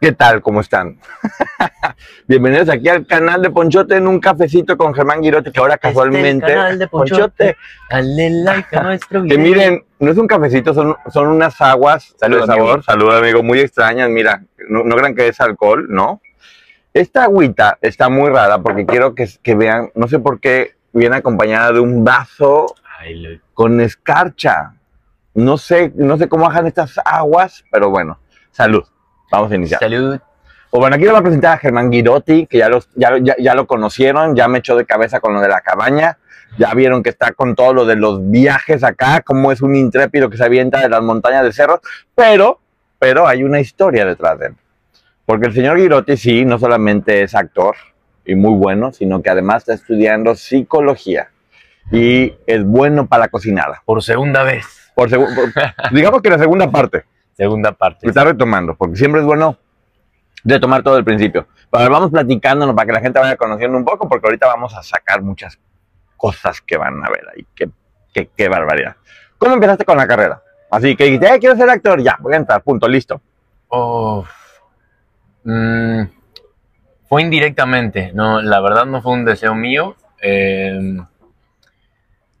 ¿Qué tal? ¿Cómo están? Bienvenidos aquí al canal de Ponchote en un cafecito con Germán Girote, que ahora casualmente. Este es el canal de Ponchote. Dale like a nuestro video. Que miren, no es un cafecito, son, son unas aguas Salud, de sabor, salud amigo, muy extrañas, mira, no, no crean que es alcohol, ¿no? Esta agüita está muy rara porque quiero que, que vean, no sé por qué, viene acompañada de un vaso Ay, con escarcha. No sé, no sé cómo bajan estas aguas, pero bueno, salud. Vamos a iniciar. Salud. Pues bueno, aquí le voy a presentar a Germán Girotti, que ya, los, ya, ya, ya lo conocieron, ya me echó de cabeza con lo de la cabaña, ya vieron que está con todo lo de los viajes acá, como es un intrépido que se avienta de las montañas de cerros, pero, pero hay una historia detrás de él. Porque el señor Girotti sí, no solamente es actor y muy bueno, sino que además está estudiando psicología y es bueno para la cocinada. Por segunda vez. Por segu- digamos que la segunda parte. Segunda parte. Lo está retomando, porque siempre es bueno retomar todo el principio. Pero vamos platicándonos para que la gente vaya conociendo un poco, porque ahorita vamos a sacar muchas cosas que van a ver ahí. Qué, qué, qué barbaridad. ¿Cómo empezaste con la carrera? Así que dijiste, "Eh, quiero ser actor, ya, voy a entrar, punto, listo. Oh. Mm, fue indirectamente. No, la verdad no fue un deseo mío. Eh,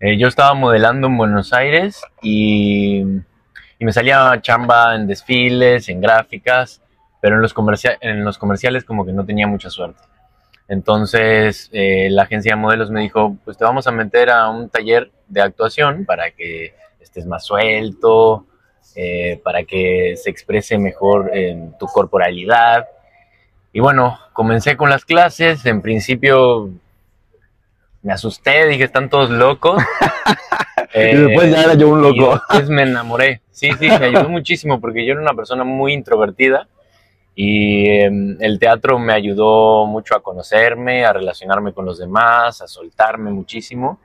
eh, yo estaba modelando en Buenos Aires y, y me salía chamba en desfiles, en gráficas, pero en los, en los comerciales como que no tenía mucha suerte. Entonces eh, la agencia de modelos me dijo, pues te vamos a meter a un taller de actuación para que estés más suelto, eh, para que se exprese mejor en tu corporalidad. Y bueno, comencé con las clases, en principio me asusté, dije, están todos locos. y después ya era yo un Eh, loco. después me enamoré. Sí, sí, me ayudó muchísimo porque yo era una persona muy introvertida y em, el teatro me ayudó mucho a conocerme, a relacionarme con los demás, a soltarme muchísimo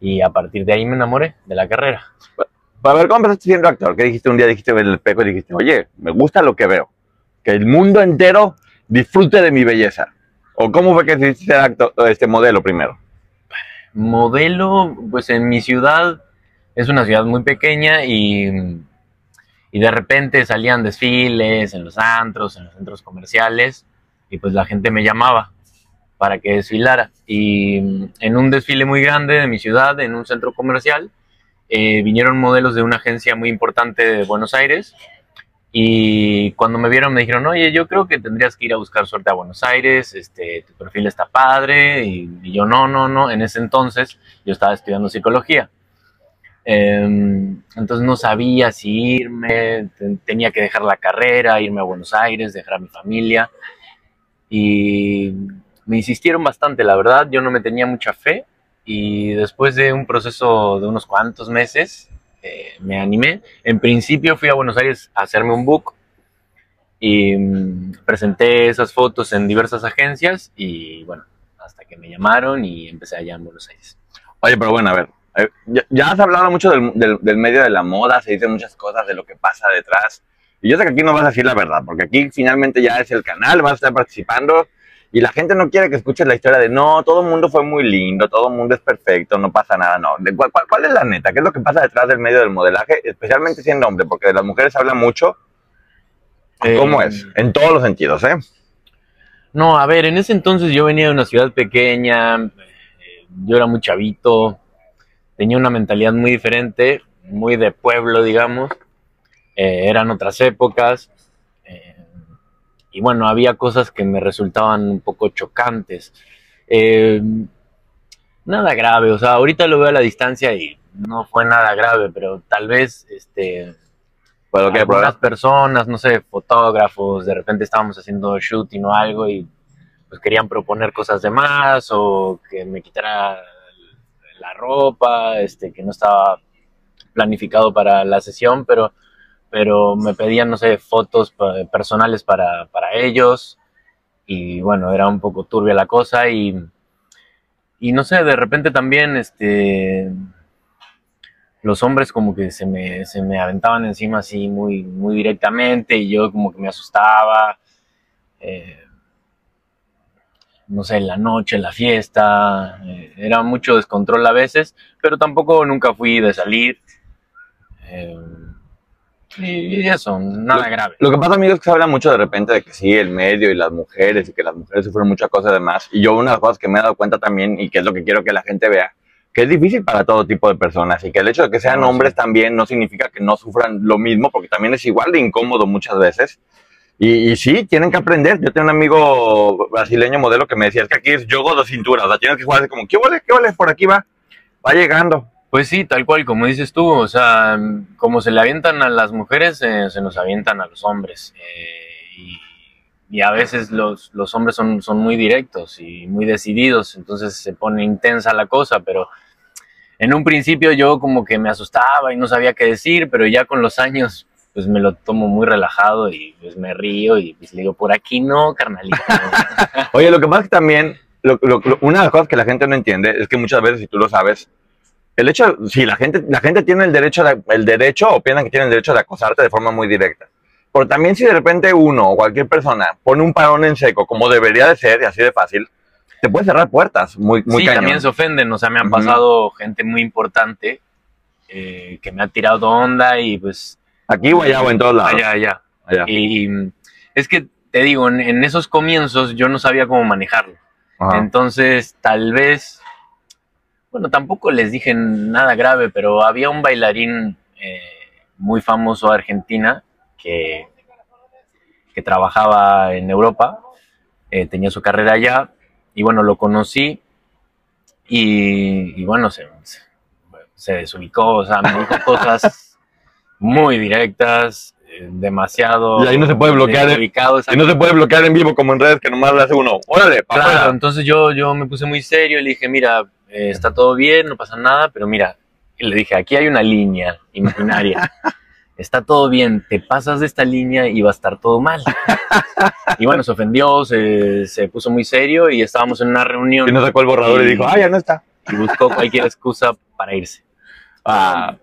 y a partir de ahí me enamoré de la carrera. Para ver, ¿cómo empezaste siendo actor? ¿Qué dijiste un día? Dijiste en el espejo y dijiste, oye, me gusta lo que veo. Que el mundo entero disfrute de mi belleza. ¿O cómo fue que decidiste ser actor, este modelo primero? Modelo, pues en mi ciudad es una ciudad muy pequeña y, y de repente salían desfiles en los antros, en los centros comerciales y pues la gente me llamaba para que desfilara. Y en un desfile muy grande de mi ciudad, en un centro comercial, eh, vinieron modelos de una agencia muy importante de Buenos Aires y cuando me vieron me dijeron, oye, yo creo que tendrías que ir a buscar suerte a Buenos Aires, este, tu perfil está padre, y, y yo no, no, no, en ese entonces yo estaba estudiando psicología. Em, entonces no sabía si irme, te- tenía que dejar la carrera, irme a Buenos Aires, dejar a mi familia. Y me insistieron bastante, la verdad, yo no me tenía mucha fe. Y después de un proceso de unos cuantos meses, eh, me animé. En principio fui a Buenos Aires a hacerme un book y mm, presenté esas fotos en diversas agencias y bueno, hasta que me llamaron y empecé allá en Buenos Aires. Oye, pero bueno, a ver, eh, ya, has hablado mucho del, del- del medio de la moda, se dicen muchas cosas de lo que pasa detrás. Y yo sé que aquí no vas a decir la verdad, porque aquí finalmente ya es el canal, vas a estar participando y la gente no quiere que escuches la historia de no, todo el mundo fue muy lindo, todo el mundo es perfecto, no pasa nada, no. Cuál, cuál- cuál es la neta? ¿Qué es lo que pasa detrás del medio del modelaje, especialmente siendo hombre? Porque de las mujeres habla mucho. ¿Cómo Eh, es? En todos los sentidos, ¿eh? No, a ver, en ese entonces yo venía de una ciudad pequeña, eh, yo era muy chavito, tenía una mentalidad muy diferente, muy de pueblo, digamos, eh, eran otras épocas, y bueno, había cosas que me resultaban un poco chocantes. Eh, nada grave, o sea, ahorita lo veo a la distancia y no fue nada grave, pero tal vez este, ok, algunas personas, no sé, fotógrafos, de repente estábamos haciendo shooting o algo y pues querían proponer cosas de más o que me quitara la ropa, este, que no estaba planificado para la sesión, pero, pero me pedían, no sé, fotos personales para, para ellos y bueno, era un poco turbia la cosa y, y no sé, de repente también, este, los hombres como que se me, se me aventaban encima así muy, muy directamente y yo como que me asustaba. eh, no sé, la noche, la fiesta, eh, era mucho descontrol a veces, pero tampoco nunca fui de salir. eh, y, eso, nada grave. Lo que pasa, amigos, es que se habla mucho de repente de que sí, el medio y las mujeres, y que las mujeres sufren muchas cosas además. Y yo, una de las cosas que me he dado cuenta también, y que es lo que quiero que la gente vea, que es difícil para todo tipo de personas, y que el hecho de que sean No, hombres sí. también no significa que no sufran lo mismo, porque también es igual de incómodo muchas veces. Y, y sí, tienen que aprender. Yo tengo un amigo brasileño modelo que me decía, es que aquí es yogo de cintura, o sea, tienes que jugar así como, ¿qué vale? ¿Qué vale? Por aquí va, va llegando. Pues sí, tal cual, como dices tú, o sea, como se le avientan a las mujeres, eh, se nos avientan a los hombres. eh, y, a veces los, los hombres son, son muy directos y muy decididos, entonces se pone intensa la cosa, pero en un principio yo como que me asustaba y no sabía qué decir, pero ya con los años pues me lo tomo muy relajado y pues me río y pues le digo, por aquí no, carnalito. Oye, lo que es que también, lo- lo- una de las cosas que la gente no entiende es que muchas veces, si tú lo sabes, el hecho, si la gente, la gente tiene el derecho, de, el derecho o piensan que tienen el derecho de acosarte de forma muy directa. Pero también si de repente uno o cualquier persona pone un parón en seco, como debería de ser y así de fácil, te puede cerrar puertas muy, muy sí, cañón. también se ofenden, o sea, me han pasado gente muy importante eh, que me ha tirado onda y pues... Aquí o allá o en todos lados. Allá, allá. Allá. Y es que, te digo, en, en esos comienzos yo no sabía cómo manejarlo. Ajá. Entonces, tal vez, bueno, tampoco les dije nada grave, pero había un bailarín eh, muy famoso de Argentina que, que trabajaba en Europa, eh, tenía su carrera allá, y bueno, lo conocí, y, y bueno, se, se, se desubicó, o sea, me dijo cosas muy directas, eh, demasiado... Y ahí no se puede bloquear, desubicado, Y no se puede bloquear en vivo como en redes que nomás le hace uno. Órale, Claro, entonces yo, yo me puse muy serio y le dije, mira, eh, está todo bien, no pasa nada, pero mira, y le dije, aquí hay una línea imaginaria. Está todo bien, te pasas de esta línea y va a estar todo mal. Y bueno, se ofendió, se, se puso muy serio y estábamos en una reunión Y no sacó el borrador y Y- dijo, ah, ya no está. y buscó cualquier excusa para irse. Ah,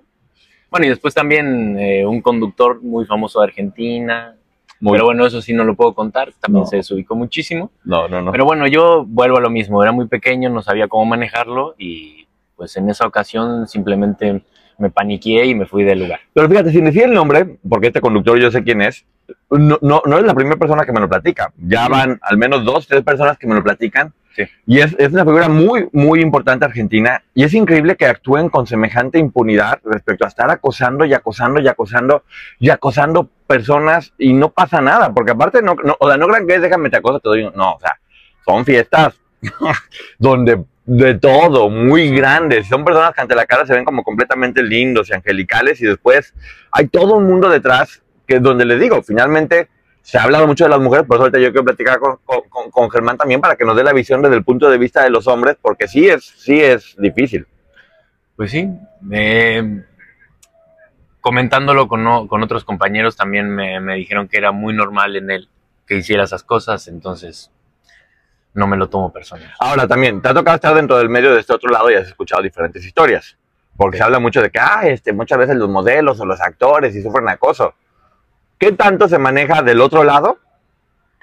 Bueno, y después también eh, un conductor muy famoso de Argentina. Muy- Pero bueno, eso sí no lo puedo contar, también No. se desubicó muchísimo. No, no, no. Pero bueno, yo vuelvo a lo mismo, era muy pequeño, no sabía cómo manejarlo y pues en esa ocasión simplemente me paniqué y me fui del lugar. Pero fíjate, sin decir el nombre, porque este conductor yo sé quién es, no, no, no es la primera persona que me lo platica. Ya van al menos dos, tres personas que me lo platican. Sí. Y es, es una figura muy, muy importante argentina. Y es increíble que actúen con semejante impunidad respecto a estar acosando y acosando y acosando y acosando personas y no pasa nada. Porque aparte, no, no, o sea, no crean que es déjame te acoso, te doy. un-". No, o sea, son fiestas donde de todo, muy grandes. Son personas que ante la cara se ven como completamente lindos y angelicales y después hay todo un mundo detrás que donde les digo, finalmente se ha hablado mucho de las mujeres, por eso ahorita yo quiero platicar con, con- con Germán también para que nos dé la visión desde el punto de vista de los hombres, porque sí es, sí es difícil. Pues sí, eh, comentándolo con, con otros compañeros también me, me dijeron que era muy normal en él que hiciera esas cosas, entonces no me lo tomo personal. Ahora también, te ha tocado estar dentro del medio de este otro lado y has escuchado diferentes historias, porque se habla mucho de que ah, este, muchas veces los modelos o los actores y sufren acoso. ¿Qué tanto se maneja del otro lado?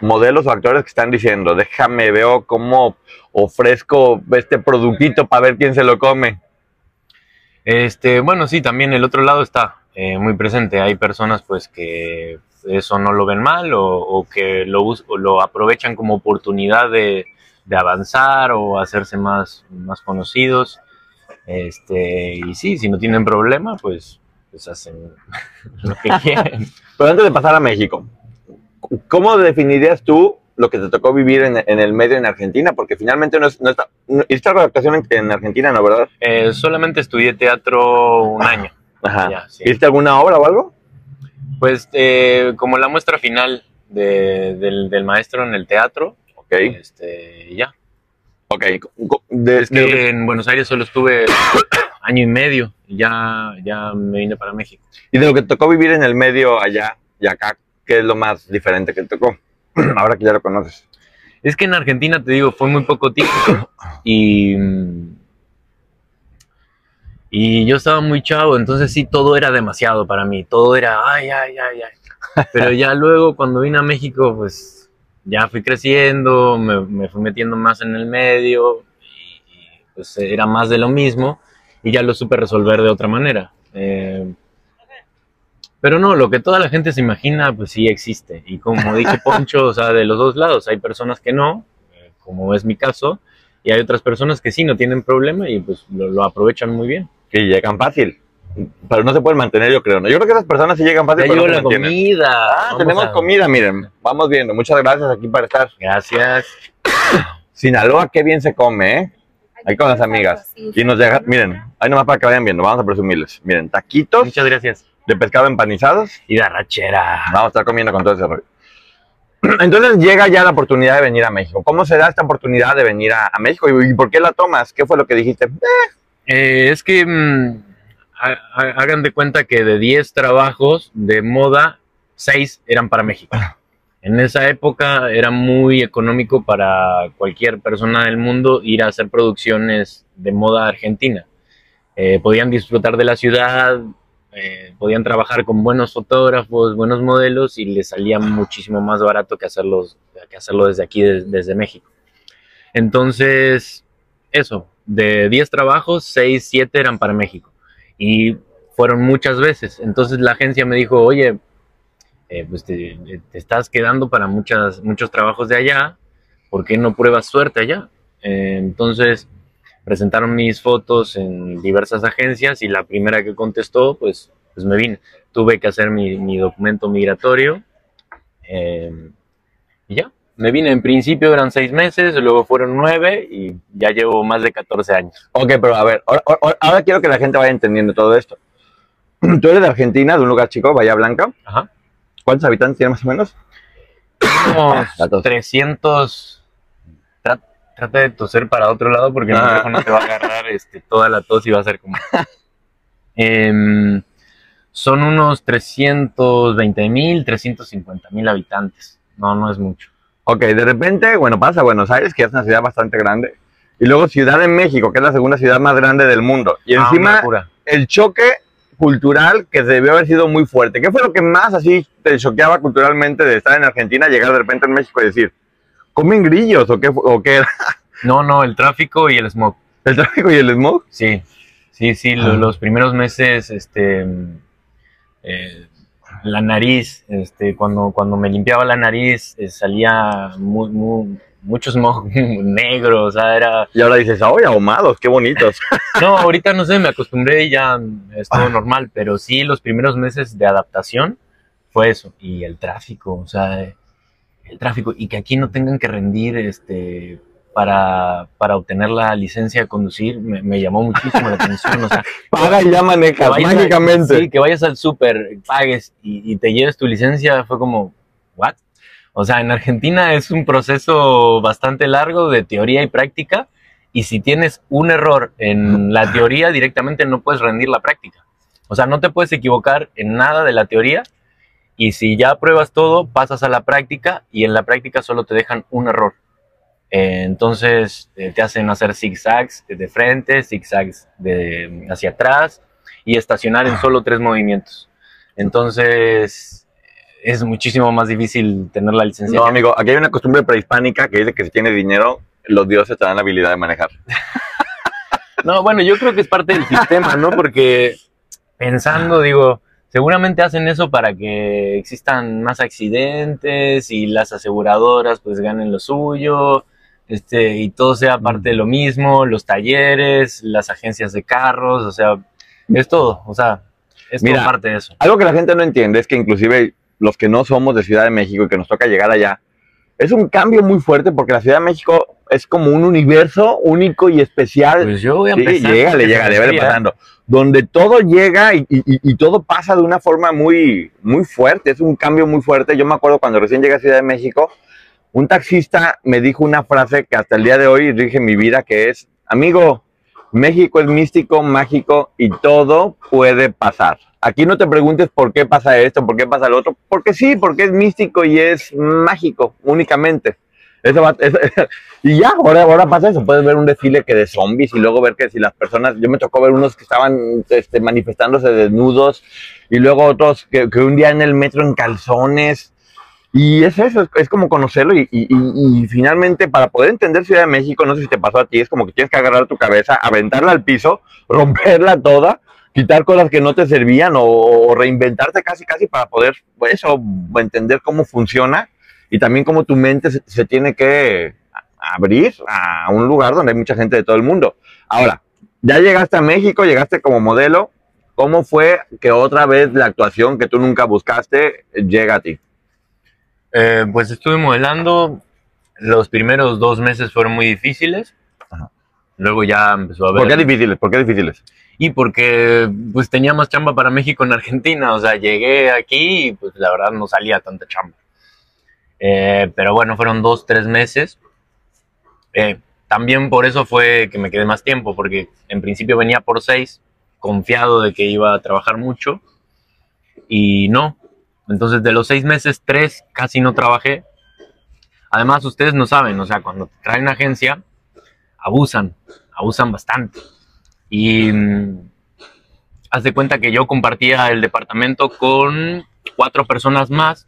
Modelos o actores que están diciendo, déjame, veo cómo ofrezco este productito para ver quién se lo come. Este, bueno, sí, también el otro lado está eh, muy presente. Hay personas pues que eso no lo ven mal o, que lo, o lo aprovechan como oportunidad de, de avanzar o hacerse más, más conocidos. Este, y sí, si no tienen problema, pues, pues hacen lo que quieren. Pero antes de pasar a México, ¿cómo definirías tú lo que te tocó vivir en, en el medio en Argentina? Porque finalmente no es, no está, no, hiciste actuación en, en Argentina, ¿no, verdad? Eh, solamente estudié teatro un año. Ajá. Ya, sí. ¿Viste alguna obra o algo? Pues eh, como la muestra final de- del, del maestro en el teatro, Ok, este, y ya. ok. De- Es que en Buenos Aires solo estuve año y medio y ya, ya me vine para México. Y de lo que tocó vivir en el medio allá y acá, ¿qué es lo más diferente que tocó? Ahora que ya lo conoces. Es que en Argentina, te digo, fue muy poco tiempo y, y yo estaba muy chavo, entonces sí, todo era demasiado para mí, todo era, ay, ay, ay, ay. Pero ya luego cuando vine a México, pues ya fui creciendo, me, me fui metiendo más en el medio y, y, pues era más de lo mismo y ya lo supe resolver de otra manera. Eh, pero no, lo que toda la gente se imagina, pues sí existe. Y como dice Poncho, o sea, de los dos lados, hay personas que no, eh, como es mi caso, y hay otras personas que sí no tienen problema y pues lo, lo aprovechan muy bien. Que llegan fácil. Pero no se pueden mantener, yo creo. ¿no? Yo creo que esas personas sí llegan fácil, Ya pero no la mantienen. comida. Ah, tenemos a- comida, miren. Vamos viendo. Muchas gracias aquí para estar. Gracias. Sinaloa, qué bien se come, ¿eh? Ahí con las amigas. Y nos deja, miren, ahí nomás para que vayan viendo, vamos a presumirles. Miren, taquitos Muchas gracias. de pescado empanizados. Y de arrachera. Vamos a estar comiendo con todo ese rollo. Entonces llega ya la oportunidad de venir a México. ¿Cómo se da esta oportunidad de venir a, a México y, y por qué la tomas? ¿Qué fue lo que dijiste? Eh, es que mm, ha- ha- hagan de cuenta que de 10 trabajos de moda, 6 eran para México. En esa época era muy económico para cualquier persona del mundo ir a hacer producciones de moda argentina. Eh, podían disfrutar de la ciudad, eh, podían trabajar con buenos fotógrafos, buenos modelos y les salía muchísimo más barato que, hacerlos, que hacerlo desde aquí, des- desde México. Entonces, eso, de 10 trabajos, 6, 7 eran para México. Y fueron muchas veces. Entonces la agencia me dijo, oye, eh, pues te, te estás quedando para muchas, muchos trabajos de allá, ¿por qué no pruebas suerte allá? Eh, entonces presentaron mis fotos en diversas agencias y la primera que contestó, pues, pues me vine. Tuve que hacer mi, mi documento migratorio eh, y ya. Me vine, en principio eran seis meses, luego fueron nueve y ya llevo más de 14 años. Ok, pero a ver, ahora, ahora- ahora quiero que la gente vaya entendiendo todo esto. Tú eres de Argentina, de un lugar chico, Bahía Blanca. Ajá. ¿Cuántos habitantes tiene más o menos? Unos Datos. 300. Tra- Trata de toser para otro lado porque el Ah. micrófono te va a agarrar este, toda la tos y va a ser como. Em, son unos 320 mil, 350 mil habitantes. No, no es mucho. Ok, de repente, bueno, pasa a Buenos Aires, que es una ciudad bastante grande. Y luego Ciudad de México, que es la segunda ciudad más grande del mundo. Y Ah, encima, el choque cultural que debió haber sido muy fuerte. ¿Qué fue lo que más así te choqueaba culturalmente de estar en Argentina, llegar de repente en México y decir, ¿comen grillos o qué, o qué era? No, no, el tráfico y el smog. ¿El tráfico y el smog? Sí, sí, sí, Ah. los primeros meses, este, eh, la nariz, este, cuando, cuando me limpiaba la nariz, eh, salía mu- mu- mucho smog negro, o sea, era... Y ahora dices, ¡ay, ahumados! ¡Qué bonitos! No, ahorita no sé, me acostumbré y ya es todo normal, pero sí, los primeros meses de adaptación fue eso, y el tráfico, o sea, el tráfico, y que aquí no tengan que rendir, este... Para, para obtener la licencia de conducir me, me llamó muchísimo la atención. O sea, Paga y ya manejas, mágicamente. sí, que vayas al súper, pagues y, y te lleves tu licencia, fue como, ¿what? O sea, en Argentina es un proceso bastante largo de teoría y práctica, y si tienes un error en la teoría, directamente no puedes rendir la práctica. O sea, no te puedes equivocar en nada de la teoría, y si ya pruebas todo, pasas a la práctica, y en la práctica solo te dejan un error. Eh, entonces eh, te hacen hacer zigzags de frente, zigzags de hacia atrás y estacionar en solo tres movimientos. Entonces es muchísimo más difícil tener la licencia. No, amigo, aquí hay una costumbre prehispánica que dice que si tienes dinero, los dioses te dan la habilidad de manejar. No, bueno, yo creo que es parte del sistema, ¿no? Porque pensando, digo, seguramente hacen eso para que existan más accidentes y las aseguradoras pues ganen lo suyo, este, y todo sea parte de lo mismo, los talleres, las agencias de carros, o sea, es todo, o sea, es Mira, todo parte de eso. Algo que la gente no entiende es que inclusive los que no somos de Ciudad de México y que nos toca llegar allá, es un cambio muy fuerte porque la Ciudad de México es como un universo único y especial. Pues yo voy a Sí, empezar. me vele fría. pasando. Donde todo llega y- y todo pasa de una forma muy, muy fuerte. Es un cambio muy fuerte. Yo me acuerdo cuando recién llegué a Ciudad de México, un taxista me dijo una frase que hasta el día de hoy rige mi vida, que es, amigo, México es místico, mágico y todo puede pasar. Aquí no te preguntes por qué pasa esto, por qué pasa lo otro, porque sí, porque es místico y es mágico únicamente. Eso va- y ya, ahora, ahora pasa eso. Puedes ver un desfile que de zombies y luego ver que si las personas, yo me tocó ver unos que estaban este, manifestándose desnudos y luego otros que, un día en el metro en calzones. Y es eso, es, como conocerlo y, y- y- y finalmente para poder entender Ciudad de México, no sé si te pasó a ti, es como que tienes que agarrar tu cabeza, aventarla al piso, romperla toda, quitar cosas que no te servían o, reinventarte casi casi para poder eso, entender cómo funciona y también cómo tu mente se, tiene que abrir a un lugar donde hay mucha gente de todo el mundo. Ahora, ya llegaste a México, llegaste como modelo, ¿cómo fue que otra vez la actuación que tú nunca buscaste llega a ti? Eh, pues estuve modelando. Los primeros dos meses fueron muy difíciles. Luego ya empezó a ver. ¿Por qué difíciles? ¿Por qué difíciles? Y porque pues tenía más chamba para México en Argentina. O sea, llegué aquí y pues la verdad no salía tanta chamba. Eh, pero bueno, fueron dos, tres meses. Eh, también por eso fue que me quedé más tiempo, porque en principio venía por seis, confiado de que iba a trabajar mucho. Y no. Entonces de los seis meses, tres casi no trabajé. Además, ustedes no saben, o sea, cuando traen agencia, abusan, abusan bastante. Y mm, haz de cuenta que yo compartía el departamento con cuatro personas más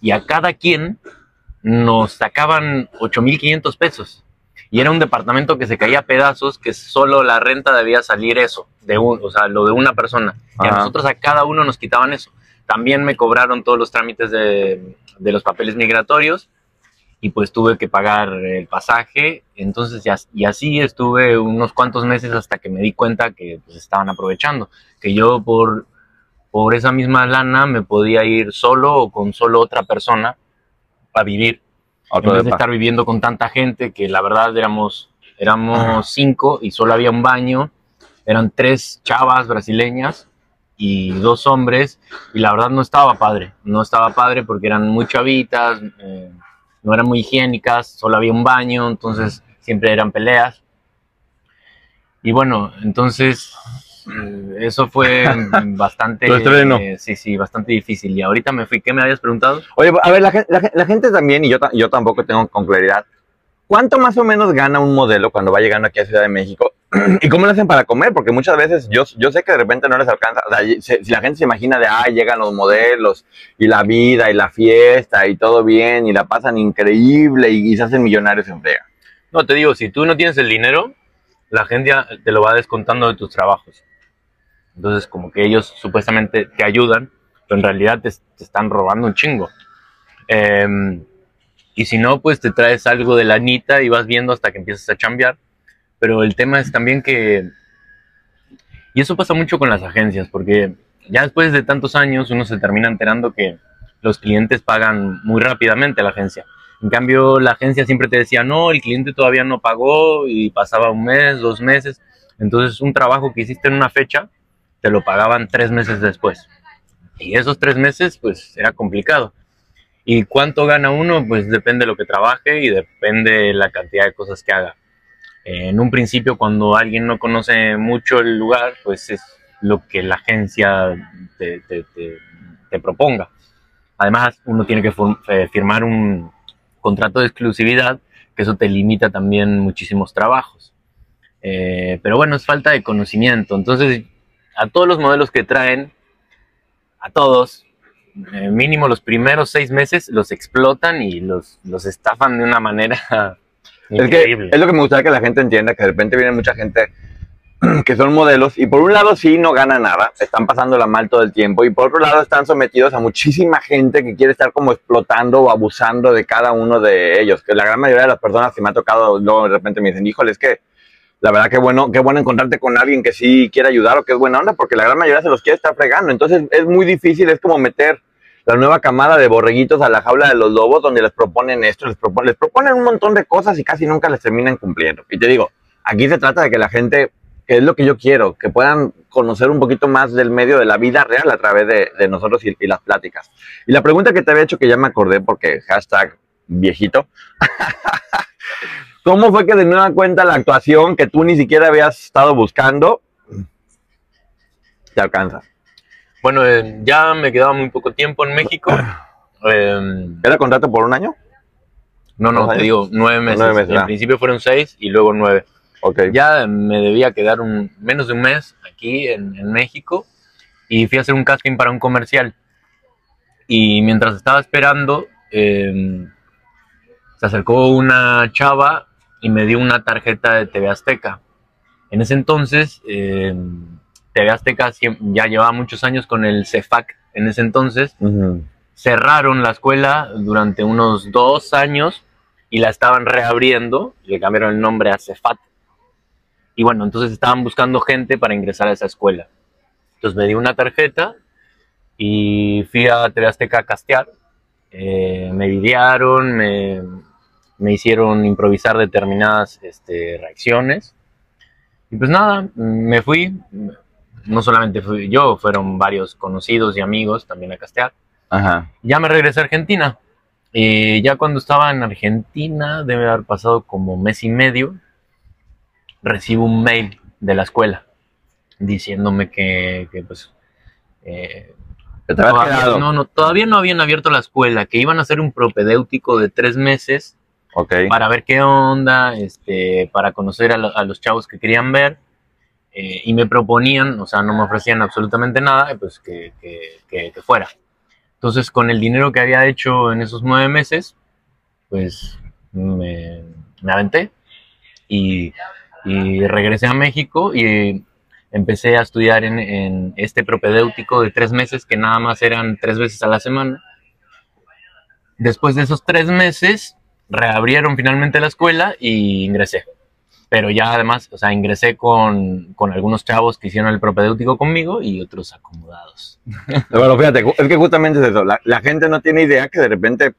y a cada quien nos sacaban 8.500 pesos. Y era un departamento que se caía a pedazos, que solo la renta debía salir eso, de un, o sea, lo de una persona. Y a nosotros a cada uno nos quitaban eso. También me cobraron todos los trámites de, de los papeles migratorios y pues tuve que pagar el pasaje. Entonces, y así estuve unos cuantos meses hasta que me di cuenta que pues, estaban aprovechando. Que yo por, por esa misma lana me podía ir solo o con solo otra persona a vivir. Otro en vez de estar viviendo con tanta gente, que la verdad éramos, éramos cinco y solo había un baño. Eran tres chavas brasileñas y dos hombres. Y la verdad no estaba padre. No estaba padre porque eran muy chavitas. eh, no eran muy higiénicas, solo había un baño, entonces siempre eran peleas. Y bueno, entonces eh, eso fue bastante, eh, sí, sí, bastante difícil. Y ahorita me fui, ¿qué me habías preguntado? Oye, a ver, la, gen- la gen- la gente también, y yo, ta- yo tampoco tengo con claridad, ¿cuánto más o menos gana un modelo cuando va llegando aquí a Ciudad de México? ¿Y cómo lo hacen para comer? Porque muchas veces yo, yo sé que de repente no les alcanza. O sea, si la gente se imagina de, ay, llegan los modelos y la vida y la fiesta y todo bien y la pasan increíble y, y se hacen millonarios en frega. No, te digo, si tú no tienes el dinero, la gente te lo va descontando de tus trabajos. Entonces, como que ellos supuestamente te ayudan, pero en realidad te, te están robando un chingo. Em, y si no, pues te traes algo de la anita y vas viendo hasta que empiezas a chambear. Pero el tema es también que... Y eso pasa mucho con las agencias, porque ya después de tantos años uno se termina enterando que los clientes pagan muy rápidamente a la agencia. En cambio, la agencia siempre te decía, no, el cliente todavía no pagó y pasaba un mes, dos meses. Entonces, un trabajo que hiciste en una fecha, te lo pagaban tres meses después. Y esos tres meses, pues, era complicado. ¿Y cuánto gana uno? Pues depende de lo que trabaje y depende de la cantidad de cosas que haga. En un principio, cuando alguien no conoce mucho el lugar, pues es lo que la agencia te, proponga. Además, uno tiene que eh, firmar un contrato de exclusividad, que eso te limita también muchísimos trabajos. Eh, pero bueno, es falta de conocimiento. Entonces, a todos los modelos que traen, a todos, eh, mínimo los primeros seis meses, los explotan y los, los estafan de una manera Es que increíble. es lo que me gustaría que la gente entienda, que de repente viene mucha gente que son modelos y por un lado sí no ganan nada, están pasándola mal todo el tiempo y por otro lado están sometidos a muchísima gente que quiere estar como explotando o abusando de cada uno de ellos, que la gran mayoría de las personas que me ha tocado luego de repente me dicen, híjole, es que la verdad que bueno, qué bueno encontrarte con alguien que sí quiere ayudar o que es buena onda, porque la gran mayoría se los quiere estar fregando, entonces es muy difícil, es como meter la nueva camada de borreguitos a la jaula de los lobos, donde les proponen esto, les les proponen un montón de cosas y casi nunca les terminan cumpliendo. Y te digo, aquí se trata de que la gente, que es lo que yo quiero, que puedan conocer un poquito más del medio de la vida real a través de, de nosotros y, y las pláticas. Y la pregunta que te había hecho, que ya me acordé porque hashtag viejito, ¿cómo fue que de nueva cuenta la actuación que tú ni siquiera habías estado buscando te alcanza? Bueno, eh, ya me quedaba muy poco tiempo en México. Eh, ¿Era contrato por un año? no, no, ¿Dos te años? digo, nueve meses. Nueve meses, en ah. principio fueron seis y luego nueve. Ok. Ya me debía quedar un, menos de un mes aquí en, en México y fui a hacer un casting para un comercial. Y mientras estaba esperando, eh, se acercó una chava y me dio una tarjeta de TV Azteca. En ese entonces, eh, TV Azteca ya llevaba muchos años con el CEFAC. En ese entonces, cerraron la escuela durante unos dos años y la estaban reabriendo, le cambiaron el nombre a Cefat. Y bueno, entonces estaban buscando gente para ingresar a esa escuela. Entonces me di una tarjeta y fui a TV Azteca a castear. Eh, me videaron, me, me hicieron improvisar determinadas este, reacciones. Y pues nada, me fui. No solamente fui yo, fueron varios conocidos y amigos también a castear Ajá. ya me regresé a Argentina. Y ya cuando estaba en Argentina, debe haber pasado como mes y medio, recibo un mail de la escuela diciéndome que, que, pues eh, ¿Te habías todavía, no, no, todavía no habían abierto la escuela, que iban a hacer un propedéutico de tres meses Para ver qué onda, este, para conocer a, lo- a los chavos que querían ver. eh, y me proponían, o sea, no me ofrecían absolutamente nada, pues que, que- que- que fuera. Entonces, con el dinero que había hecho en esos nueve meses, pues me, me aventé y, y regresé a México y empecé a estudiar en, en este propedéutico de tres meses, que nada más eran tres veces a la semana. Después de esos tres meses, reabrieron finalmente la escuela y ingresé. Pero ya además, o sea, ingresé con, con algunos chavos que hicieron el propedéutico conmigo y otros acomodados. Bueno, fíjate, es que justamente es eso. La, la gente no tiene idea que de repente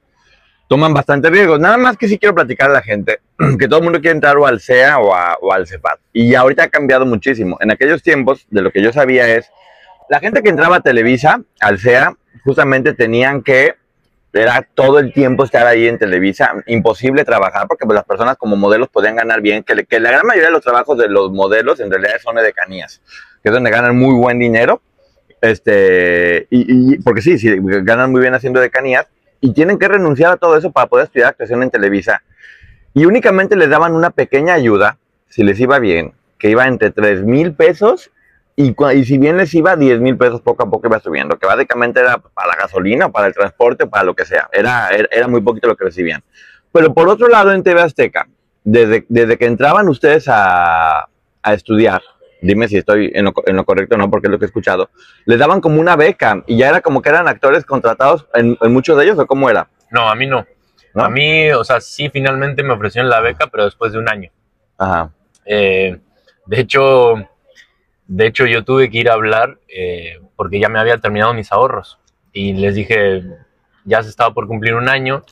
toman bastante riesgos. Nada más que sí quiero platicar a la gente que todo el mundo quiere entrar o al CEA o, a- o al CEPAT. Y ahorita ha cambiado muchísimo. En aquellos tiempos, de lo que yo sabía es, la gente que entraba a Televisa, al CEA, justamente tenían que, era todo el tiempo estar ahí en Televisa, imposible trabajar porque pues, las personas como modelos podían ganar bien, que, la gran mayoría de los trabajos de los modelos en realidad son de canías, que es donde ganan muy buen dinero este, y, y- porque sí, sí, ganan muy bien haciendo decanías y tienen que renunciar a todo eso para poder estudiar actuación en Televisa. Y únicamente les daban una pequeña ayuda, si les iba bien, que iba entre 3 mil pesos y, y si bien les iba 10 mil pesos poco a poco iba subiendo, que básicamente era para la gasolina, para el transporte, para lo que sea. Era, era, era muy poquito lo que recibían. Pero por otro lado, en TV Azteca, desde, desde que entraban ustedes a, a estudiar, dime si estoy en lo, en lo correcto o no, porque es lo que he escuchado, les daban como una beca y ya era como que eran actores contratados en, en muchos de ellos, ¿o cómo era? No, a mí no. ¿No? A mí, o sea, sí, finalmente me ofrecieron la beca, pero después de un año. Ajá. Eh, de hecho, de hecho, yo tuve que ir a hablar eh, porque ya me había terminado mis ahorros. Y les dije, ya se estaba por cumplir un año,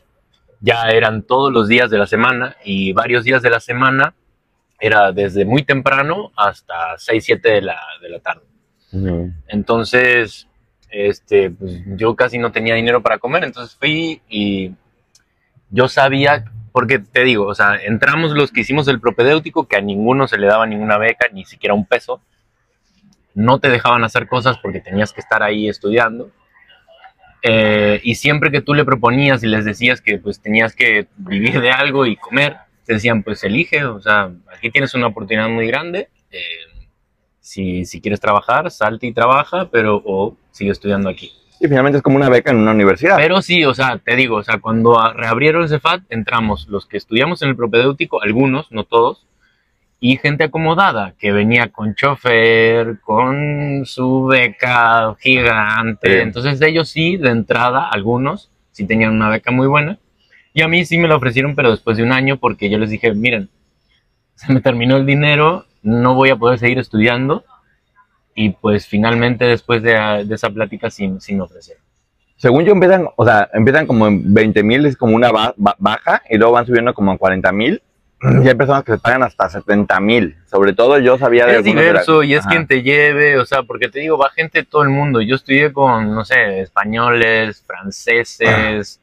ya eran todos los días de la semana y varios días de la semana era desde muy temprano hasta 6, 7 de la, de la tarde. Entonces, este, pues, yo casi no tenía dinero para comer, entonces fui y yo sabía, porque te digo, o sea, entramos los que hicimos el propedéutico, que a ninguno se le daba ninguna beca, ni siquiera un peso. No te dejaban hacer cosas porque tenías que estar ahí estudiando. Eh, y siempre que tú le proponías y les decías que pues tenías que vivir de algo y comer, te decían, pues elige, o sea, aquí tienes una oportunidad muy grande. eh, si, si quieres trabajar, salte y trabaja, pero o sigue estudiando aquí. Y finalmente es como una beca en una universidad. Pero sí, o sea, te digo, o sea, cuando reabrieron el CEFAT, entramos los que estudiamos en el propedéutico, algunos, no todos, y gente acomodada, que venía con chofer, con su beca gigante. Sí. Entonces, de ellos sí, de entrada, algunos sí tenían una beca muy buena. Y a mí sí me la ofrecieron, pero después de un año, porque yo les dije, miren, se me terminó el dinero, no voy a poder seguir estudiando. Y pues finalmente después de, de esa plática sí, sí me ofrecieron. Según yo empiezan, o sea, empiezan como en 20 mil, es como una ba- ba- baja, y luego van subiendo como en 40 mil. Y hay personas que se pagan hasta 70 mil. Sobre todo yo sabía de Es algunos de la- diverso y es Ajá. quien te lleve, o sea, porque te digo, va gente de todo el mundo. Yo estudié con, no sé, españoles, franceses,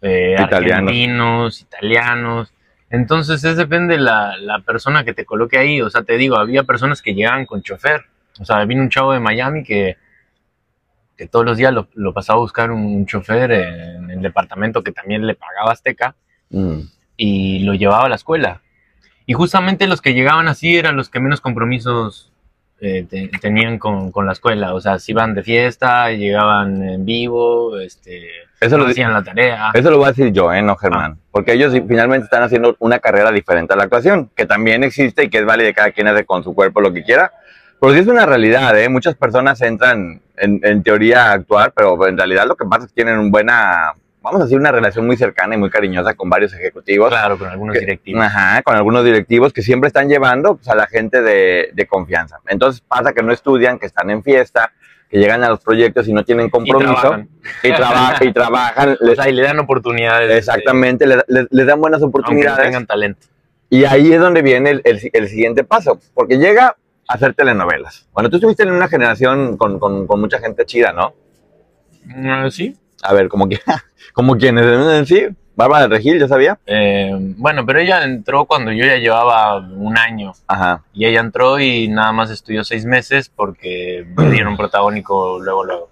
eh, Italianos. argentinos, italianos. Entonces, es depende la, la persona que te coloque ahí. O sea, te digo, había personas que llegaban con chofer. O sea, vino un chavo de Miami que, que todos los días lo, lo pasaba a buscar un chofer en el departamento que también le pagaba Azteca Mm. Y lo llevaba a la escuela. Y justamente los que llegaban así eran los que menos compromisos eh, te- tenían con, con la escuela. O sea, si iban de fiesta, llegaban en vivo, este, Eso no lo, hacían la tarea. Eso lo voy a decir yo, ¿eh? No, Germán. Porque ellos finalmente están haciendo una carrera diferente a la actuación, que también existe y que es válida, cada quien hace con su cuerpo lo que quiera. Pero sí es una realidad, ¿eh? Muchas personas entran en, en teoría a actuar, pero en realidad lo que pasa es que tienen una buena, vamos a decir, una relación muy cercana y muy cariñosa con varios ejecutivos. Claro, con algunos que- directivos. Ajá, con algunos directivos que siempre están llevando pues, a la gente de, de confianza. Entonces pasa que no estudian, que están en fiesta, que llegan a los proyectos y no tienen Y compromiso. trabajan. Y, traba- y trabajan. O les- sea, y le dan oportunidades. Exactamente, le, le- les dan buenas eh, aunque no oportunidades. tengan talento. Y ahí es donde viene el, el- el siguiente paso, porque llega a hacer telenovelas. Bueno, tú estuviste en una generación con, con- con mucha gente chida, ¿no? Mm, Sí. A ver, como, que, como quienes, sí, Bárbara de Regil, ya sabía. Eh, bueno, pero ella entró cuando yo ya llevaba un año. Ajá. Y ella entró y nada más estudió seis meses porque me dieron protagónico luego, luego.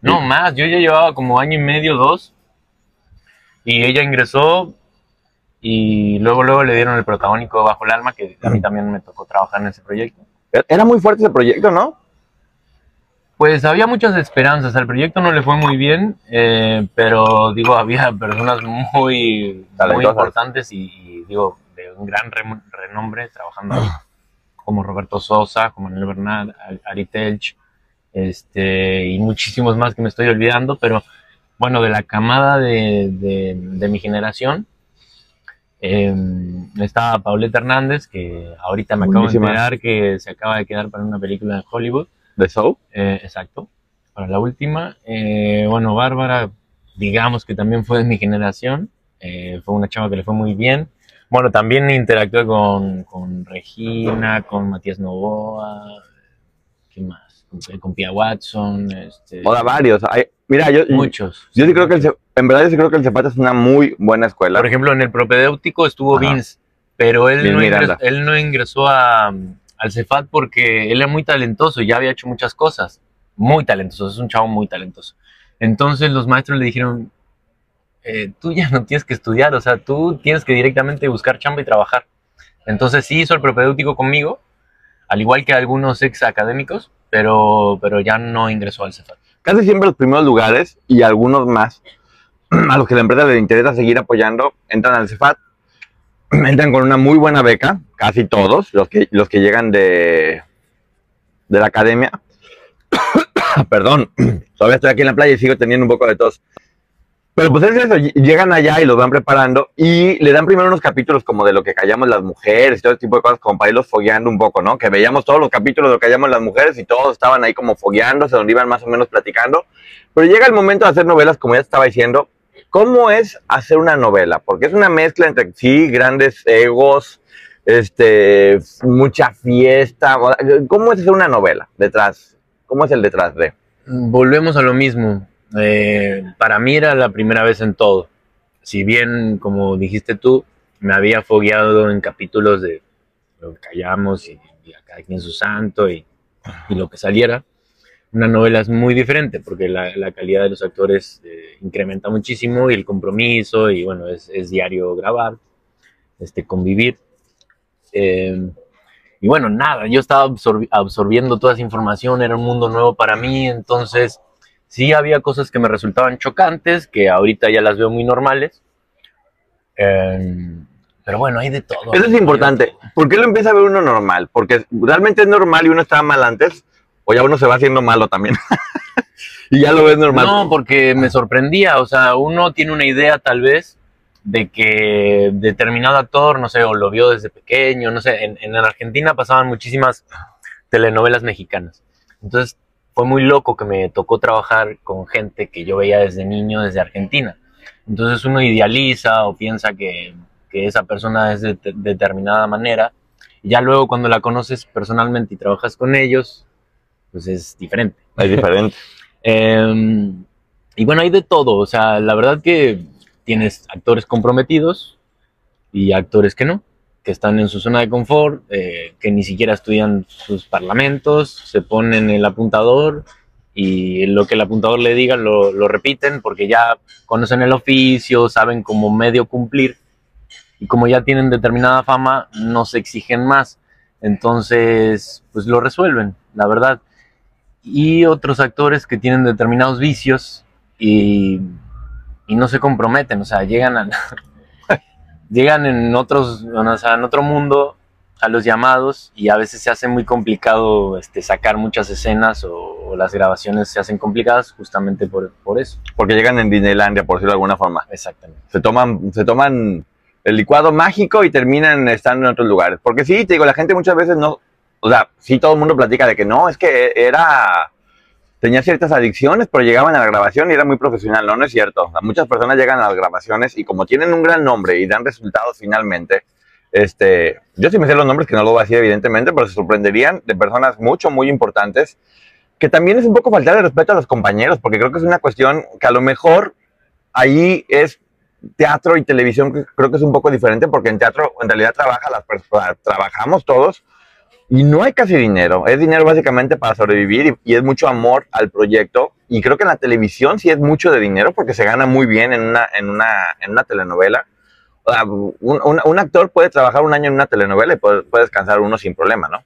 No, más, yo ya llevaba como año y medio, dos. Y ella ingresó y luego, luego le dieron el protagónico Bajo el Alma, que a mí también me tocó trabajar en ese proyecto. Era muy fuerte ese proyecto, ¿no? Pues había muchas esperanzas, al proyecto no le fue muy bien, eh, pero digo, había personas muy, importantes y, y, digo, de un gran renombre trabajando ahí, como Roberto Sosa, como Manuel Bernal, Ari- Telch, este, y muchísimos más que me estoy olvidando, pero bueno, de la camada de, de- de mi generación, eh, estaba Pauleta Hernández, que ahorita me acabo de enterar que se acaba de quedar para una película en Hollywood. De Soap. Eh, exacto. Para la última. Eh, bueno, Bárbara, digamos que también fue de mi generación. Eh, fue una chava que le fue muy bien. Bueno, también interactué con, con Regina, con Matías Novoa. ¿Qué más? Con, con Pia Watson. Este, Hola, varios. Hay- mira, yo, muchos. yo sí creo que el, en verdad yo sí creo que el Cepata es una muy buena escuela. Por ejemplo, en el propedéutico estuvo Ajá. Vince, pero él Vince no, ingresó, él no ingresó a, al Cefat porque él era muy talentoso ya había hecho muchas cosas. Muy talentoso, es un chavo muy talentoso. Entonces los maestros le dijeron, eh, tú ya no tienes que estudiar, o sea, tú tienes que directamente buscar chamba y trabajar. Entonces sí hizo el propedéutico conmigo, al igual que algunos ex académicos, pero, pero ya no ingresó al Cefat. Casi siempre los primeros lugares y algunos más a los que la empresa le interesa seguir apoyando entran al Cefat. Entran con una muy buena beca, casi todos, los que, los que llegan de, de la academia. Perdón, todavía estoy aquí en la playa y sigo teniendo un poco de tos. Pero pues es eso, ll- llegan allá y los van preparando y le dan primero unos capítulos como de lo que callamos las mujeres y todo ese tipo de cosas como para irlos fogueando un poco, ¿no? Que veíamos todos los capítulos de lo que callamos las mujeres y todos estaban ahí como fogueándose, donde iban más o menos platicando. Pero llega el momento de hacer novelas, como ya estaba diciendo, ¿cómo es hacer una novela? Porque es una mezcla entre, sí, grandes egos, este, mucha fiesta. ¿Cómo es hacer una novela detrás? ¿Cómo es el detrás de? Volvemos a lo mismo. Eh, para mí era la primera vez en todo. Si bien, como dijiste tú, me había fogueado en capítulos de lo que callamos y, y a cada quien su santo y, lo que saliera, una novela es muy diferente porque la, la calidad de los actores eh, incrementa muchísimo y el compromiso y bueno, es, es diario grabar, este, convivir. Eh, y bueno, nada, yo estaba absorbi- absorbiendo toda esa información, era un mundo nuevo para mí, entonces sí había cosas que me resultaban chocantes, que ahorita ya las veo muy normales. Eh, pero bueno, hay de todo. Eso es importante. ¿Por qué lo empieza a ver uno normal? Porque realmente es normal y uno estaba mal antes, o ya uno se va haciendo malo también. y ya lo ves normal. No, porque me sorprendía, o sea, uno tiene una idea tal vez de que determinado actor, no sé, o lo vio desde pequeño, no sé, en, en Argentina pasaban muchísimas telenovelas mexicanas. Entonces, fue muy loco que me tocó trabajar con gente que yo veía desde niño, desde Argentina. Entonces uno idealiza o piensa que, que esa persona es de, de determinada manera. Y ya luego cuando la conoces personalmente y trabajas con ellos, pues es diferente. Es diferente. Eh, y bueno, hay de todo. O sea, la verdad que tienes actores comprometidos y actores que no, que están en su zona de confort, eh, que ni siquiera estudian sus parlamentos, se ponen el apuntador y lo que el apuntador le diga lo, lo repiten porque ya conocen el oficio, saben cómo medio cumplir y como ya tienen determinada fama, no se exigen más. Entonces, pues lo resuelven, la verdad. Y otros actores que tienen determinados vicios y, y no se comprometen, o sea, llegan a, llegan en otros, o sea, en otro mundo a los llamados y a veces se hace muy complicado este, sacar muchas escenas o, o las grabaciones se hacen complicadas justamente por, por eso. Porque llegan en Disneylandia, por decirlo de alguna forma. Exactamente. Se toman, se toman el licuado mágico y terminan estando en otros lugares. Porque sí, te digo, la gente muchas veces no, o sea, sí todo el mundo platica de que no, es que era, tenía ciertas adicciones, pero llegaban a la grabación y era muy profesional. No, no es cierto. O sea, muchas personas llegan a las grabaciones y como tienen un gran nombre y dan resultados finalmente, este, yo sí me sé los nombres que no lo voy a decir evidentemente, pero se sorprenderían de personas mucho, muy importantes, que también es un poco faltar de respeto a los compañeros, porque creo que es una cuestión que a lo mejor ahí es teatro y televisión, creo que es un poco diferente, porque en teatro en realidad trabaja las personas, trabajamos todos y no hay casi dinero. Es dinero básicamente para sobrevivir y, es mucho amor al proyecto. Y creo que en la televisión sí es mucho de dinero porque se gana muy bien en una, en una, en una telenovela. Un, un, actor puede trabajar un año en una telenovela y puede, puede descansar uno sin problema, ¿no?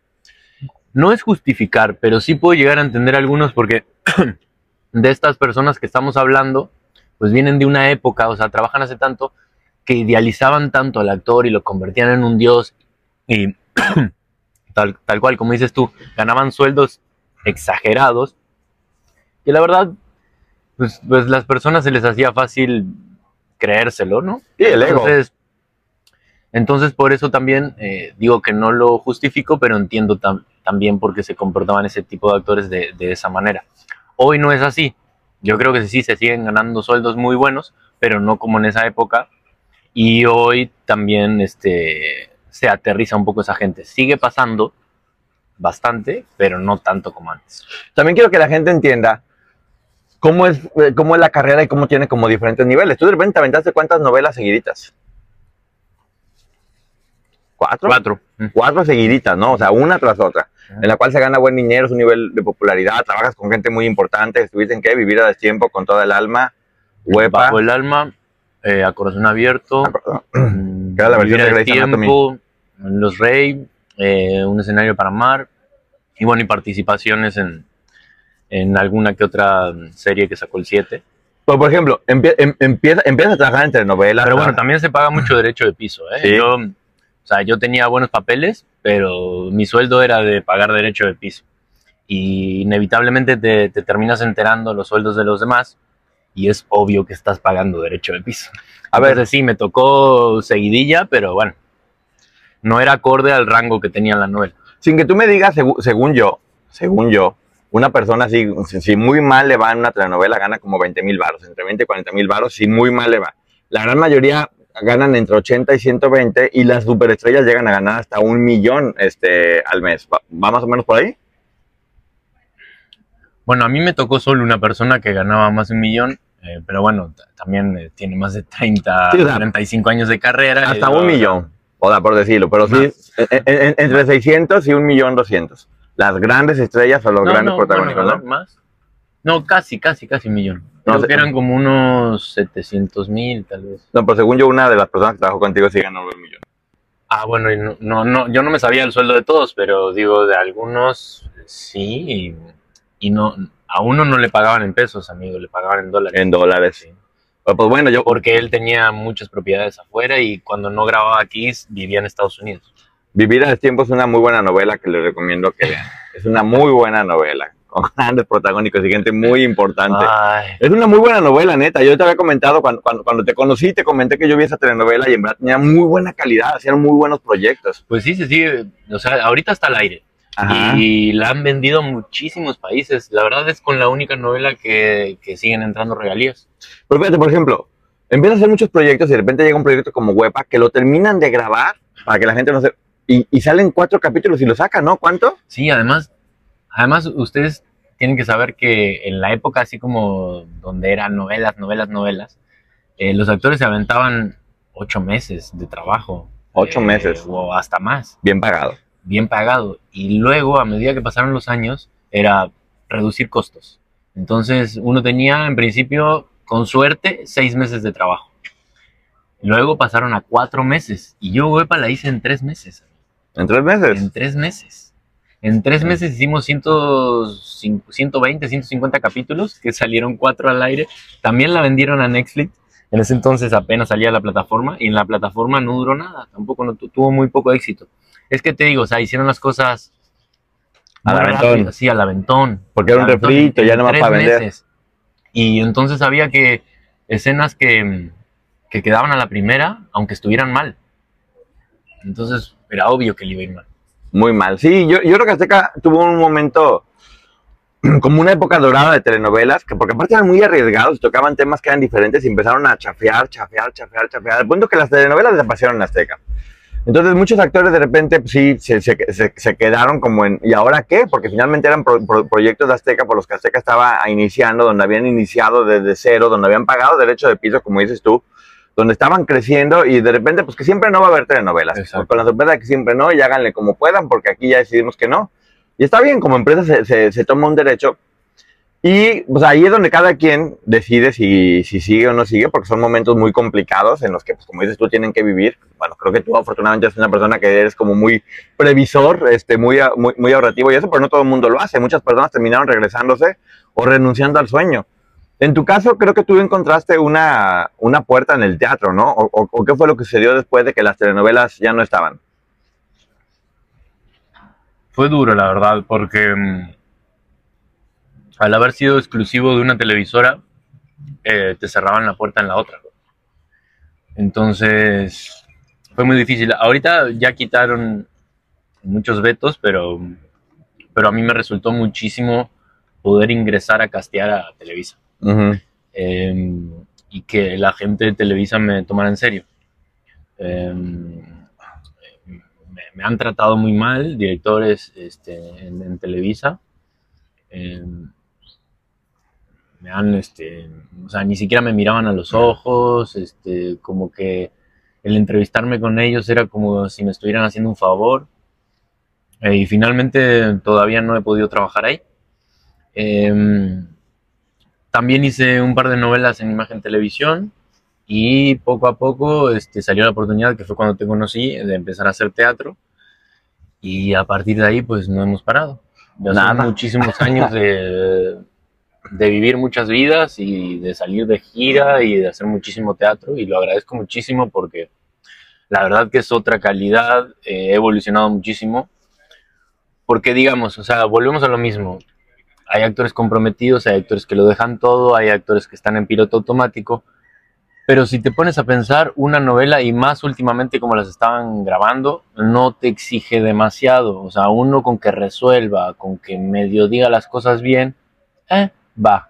No es justificar, pero sí puedo llegar a entender algunos porque de estas personas que estamos hablando, pues vienen de una época, o sea, trabajan hace tanto, que idealizaban tanto al actor y lo convertían en un dios y tal, tal cual, como dices tú, ganaban sueldos exagerados, que la verdad, pues, pues las personas se les hacía fácil creérselo, ¿no? Sí, el ego. Entonces, entonces por eso también eh, digo que no lo justifico, pero entiendo tam también por qué se comportaban ese tipo de actores de, de, esa manera. Hoy no es así. Yo creo que sí se siguen ganando sueldos muy buenos, pero no como en esa época. Y hoy también este, se aterriza un poco esa gente. Sigue pasando bastante, pero no tanto como antes. También quiero que la gente entienda cómo es, cómo es la carrera y cómo tiene como diferentes niveles. Tú de repente te aventaste cuántas novelas seguiditas. ¿Cuatro? Cuatro. Cuatro seguiditas, ¿no? O sea, una tras otra. En la cual se gana buen dinero, es un nivel de popularidad, trabajas con gente muy importante, estuviste en qué? Vivir a destiempo con toda el alma, huepa. Bajo el alma, eh, a corazón abierto. Ah, era la versión Vivir de Grey's Anatomy. Los Rey, eh, un escenario para amar. Y bueno, y participaciones en, en alguna que otra serie que sacó el 7. Pero, por ejemplo, empie- em- empieza, empiezas a trabajar en telenovelas. Pero bueno, también se paga mucho derecho de piso. ¿eh? Sí. Yo, o sea, yo tenía buenos papeles, pero mi sueldo era de pagar derecho de piso. Y inevitablemente te, te terminas enterando los sueldos de los demás y es obvio que estás pagando derecho de piso. A ver, sí, me tocó seguidilla, pero bueno, no era acorde al rango que tenía la novela. sin que tú me digas, según yo, según yo, una persona si, si- muy mal le va en una telenovela gana como 20 mil baros, entre 20 y 40 mil baros, si muy mal le va. La gran mayoría ganan entre 80 y 120 y las superestrellas llegan a ganar hasta un millón este, al mes. ¿Va, va más o menos por ahí? Bueno, a mí me tocó solo una persona que ganaba más de un millón, eh, pero bueno, también eh, tiene más de 30, Sí, o sea, 35 años de carrera. Hasta un millón, o sea, por decirlo, pero sí, en- en- entre 600 y un millón 200. Las grandes estrellas o los No, grandes no, bueno, ¿no? ¿Más? No, casi, casi, casi un millón. No Creo sé. que eran como unos 700 mil, tal vez. No, pero según yo, una de las personas que trabajó contigo sí ganó un millón. Ah, bueno, y no, no, no, yo no me sabía el sueldo de todos, pero digo, de algunos sí, y, y no, a uno no le pagaban en pesos, amigo, le pagaban en dólares. En dólares. Sí. Pero, Pues bueno, yo, Porque él tenía muchas propiedades afuera y cuando no grababa aquí vivía en Estados Unidos. Vivir a tiempo es una muy buena novela que les recomiendo que vean. Es una muy buena novela, con grandes protagónicos y gente muy importante. Ay, Es una muy buena novela, neta. Yo te había comentado cuando, cuando, cuando te conocí, te comenté que yo vi esa telenovela y en verdad tenía muy buena calidad, hacían muy buenos proyectos. pues sí, se sigue, o sea, ahorita está al aire, Ajá. y la han vendido a muchísimos países. La verdad es con la única novela que, que siguen entrando regalías. Pero fíjate, por ejemplo, empiezan a hacer muchos proyectos y de repente llega un proyecto como Huepa que lo terminan de grabar para que la gente no se... Y, y salen cuatro capítulos y lo sacan, ¿no? ¿Cuánto? Sí, además, además ustedes tienen que saber que en la época así como donde eran novelas, novelas, novelas, eh, los actores se aventaban ocho meses de trabajo. Ocho eh, meses. O hasta más, Bien pagado. Bien pagado. Y luego, a medida que pasaron los años, era reducir costos. Entonces, uno tenía, en principio, con suerte, seis meses de trabajo. Luego pasaron a cuatro meses. Y yo, Huepa, la hice en tres meses. ¿En tres meses? En tres meses. En tres meses hicimos 100, 120, 150 capítulos, que salieron cuatro al aire. También la vendieron a Netflix. En ese entonces apenas salía la plataforma y en la plataforma no duró nada. Tampoco no, tu- tuvo muy poco éxito. Es que te digo, o sea, hicieron las cosas Al aventón. Sí, al aventón. Porque era un refrito, ya nomás tres para vender. meses. Y entonces había que escenas que, que quedaban a la primera, aunque estuvieran mal. Entonces era obvio que le iba a ir mal. Muy mal. Sí, yo, yo creo que Azteca tuvo un momento como una época dorada de telenovelas, que porque aparte eran muy arriesgados, tocaban temas que eran diferentes y empezaron a chafear, chafear, chafear, chafear, al punto que las telenovelas desaparecieron en Azteca. Entonces muchos actores de repente pues, sí se, se- se- se quedaron como en ¿y ahora qué? Porque finalmente eran pro- pro- proyectos de Azteca por los que Azteca estaba iniciando, donde habían iniciado desde cero, donde habían pagado derecho de piso, como dices tú, donde estaban creciendo y de repente pues que siempre no va a haber telenovelas, con la sorpresa que siempre no y háganle como puedan porque aquí ya decidimos que no. Y está bien, como empresa se toma un derecho. Y pues ahí es donde cada quien decide si, si sigue o no sigue, porque son momentos muy complicados en los que, pues, como dices tú, tienen que vivir. Bueno, creo que tú afortunadamente eres una persona que eres como muy previsor, este, muy, a- muy, muy ahorrativo y eso, pero no todo el mundo lo hace. Muchas personas terminaron regresándose o renunciando al sueño. En tu caso, creo que tú encontraste una, una puerta en el teatro, ¿no? O, o- o qué fue lo que sucedió después de que las telenovelas ya no estaban? Fue duro, la verdad, porque mm, al haber sido exclusivo de una televisora, eh, te cerraban la puerta en la otra. Entonces, fue muy difícil. Ahorita ya quitaron muchos vetos, pero, pero a mí me resultó muchísimo poder ingresar a castear a Televisa. Eh, y que la gente de Televisa me tomara en serio. Eh, me, me han tratado muy mal directores este, en, en Televisa. Eh, me han, este, o sea, ni siquiera me miraban a los ojos, este, como que el entrevistarme con ellos era como si me estuvieran haciendo un favor. Eh, y finalmente todavía no he podido trabajar ahí. Em, también hice un par de novelas en Imagen Televisión y poco a poco este, salió la oportunidad, que fue cuando te conocí, de empezar a hacer teatro. Y a partir de ahí, pues no hemos parado. Ya son Nada. muchísimos años de, de vivir muchas vidas y de salir de gira y de hacer muchísimo teatro. Y lo agradezco muchísimo porque la verdad que es otra calidad, eh, he evolucionado muchísimo. Porque digamos, o sea, volvemos a lo mismo hay actores comprometidos, hay actores que lo dejan todo, hay actores que están en piloto automático. Pero si te pones a pensar, una novela, y más últimamente como las estaban grabando, no te exige demasiado. O sea, uno con que resuelva, con que medio diga las cosas bien, eh, va.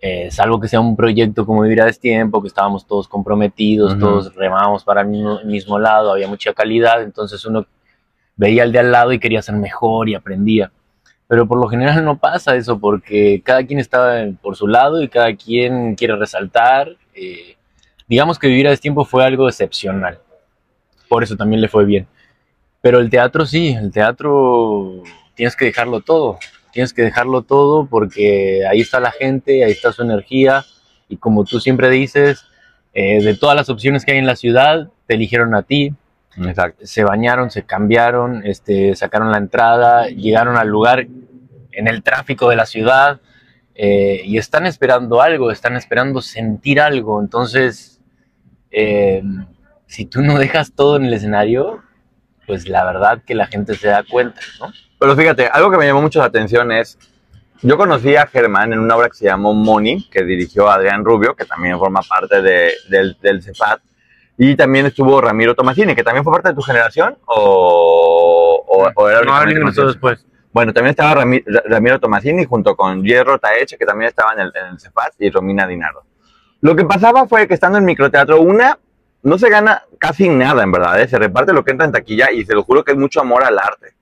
Eh, salvo que sea un proyecto como Vivir a Destiempo, que estábamos todos comprometidos, todos remábamos para el mismo, mismo lado, había mucha calidad, entonces uno veía al de al lado y quería ser mejor y aprendía pero por lo general no pasa eso porque cada quien está por su lado y cada quien quiere resaltar. eh, digamos que vivir a destiempo fue algo excepcional, por eso también le fue bien. Pero el teatro sí, el teatro tienes que dejarlo todo, tienes que dejarlo todo porque ahí está la gente, ahí está su energía y como tú siempre dices, eh, de todas las opciones que hay en la ciudad, te eligieron a ti, Exacto. se bañaron, se cambiaron, este, sacaron la entrada, llegaron al lugar en el tráfico de la ciudad eh, y están esperando algo, están esperando sentir algo. Entonces, eh, si tú no dejas todo en el escenario, pues la verdad que la gente se da cuenta, ¿no? Pero fíjate, algo que me llamó mucho la atención es, yo conocí a Germán en una obra que se llamó Money, que dirigió Adrián Rubio, que también forma parte de- del, del CEPAT, y también estuvo Ramiro Tomasini, que también fue parte de tu generación, o, o o, era No, alguien después. Bueno, también estaba Rami- Ra- Ramiro Tomasini junto con Hierro Taeche, que también estaba en el, en el Cefat, y Romina Dinardo. Lo que pasaba fue que estando en microteatro, una, no se gana casi nada, en verdad, ¿eh? se reparte lo que entra en taquilla y se lo juro que es mucho amor al arte.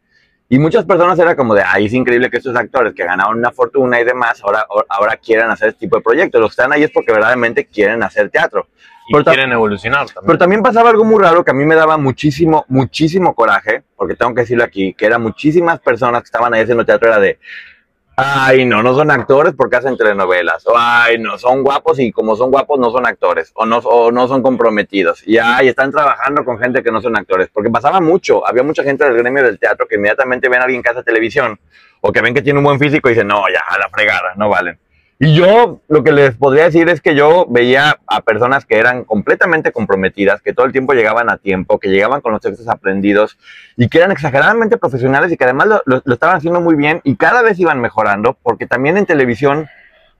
Y muchas personas era como de, ay, es increíble que estos actores que ganaron una fortuna y demás, ahora, ahora quieran hacer este tipo de proyectos. Los que están ahí es porque verdaderamente quieren hacer teatro. Y Pero quieren evolucionar también. Pero también pasaba algo muy raro que a mí me daba muchísimo, muchísimo coraje, porque tengo que decirlo aquí, que eran muchísimas personas que estaban ahí haciendo teatro, era de, ay, no, no son actores porque hacen telenovelas, ay, no, son guapos y como son guapos no son actores, o no, o no son comprometidos, y ay, están trabajando con gente que no son actores, porque pasaba mucho, había mucha gente del gremio del teatro que inmediatamente ven a alguien que hace televisión, o que ven que tiene un buen físico y dicen, no, ya, a la fregada, no valen. Y yo lo que les podría decir es que yo veía a personas que eran completamente comprometidas, que todo el tiempo llegaban a tiempo, que llegaban con los textos aprendidos y que eran exageradamente profesionales y que además lo, estaban haciendo muy bien y cada vez iban mejorando, porque también en televisión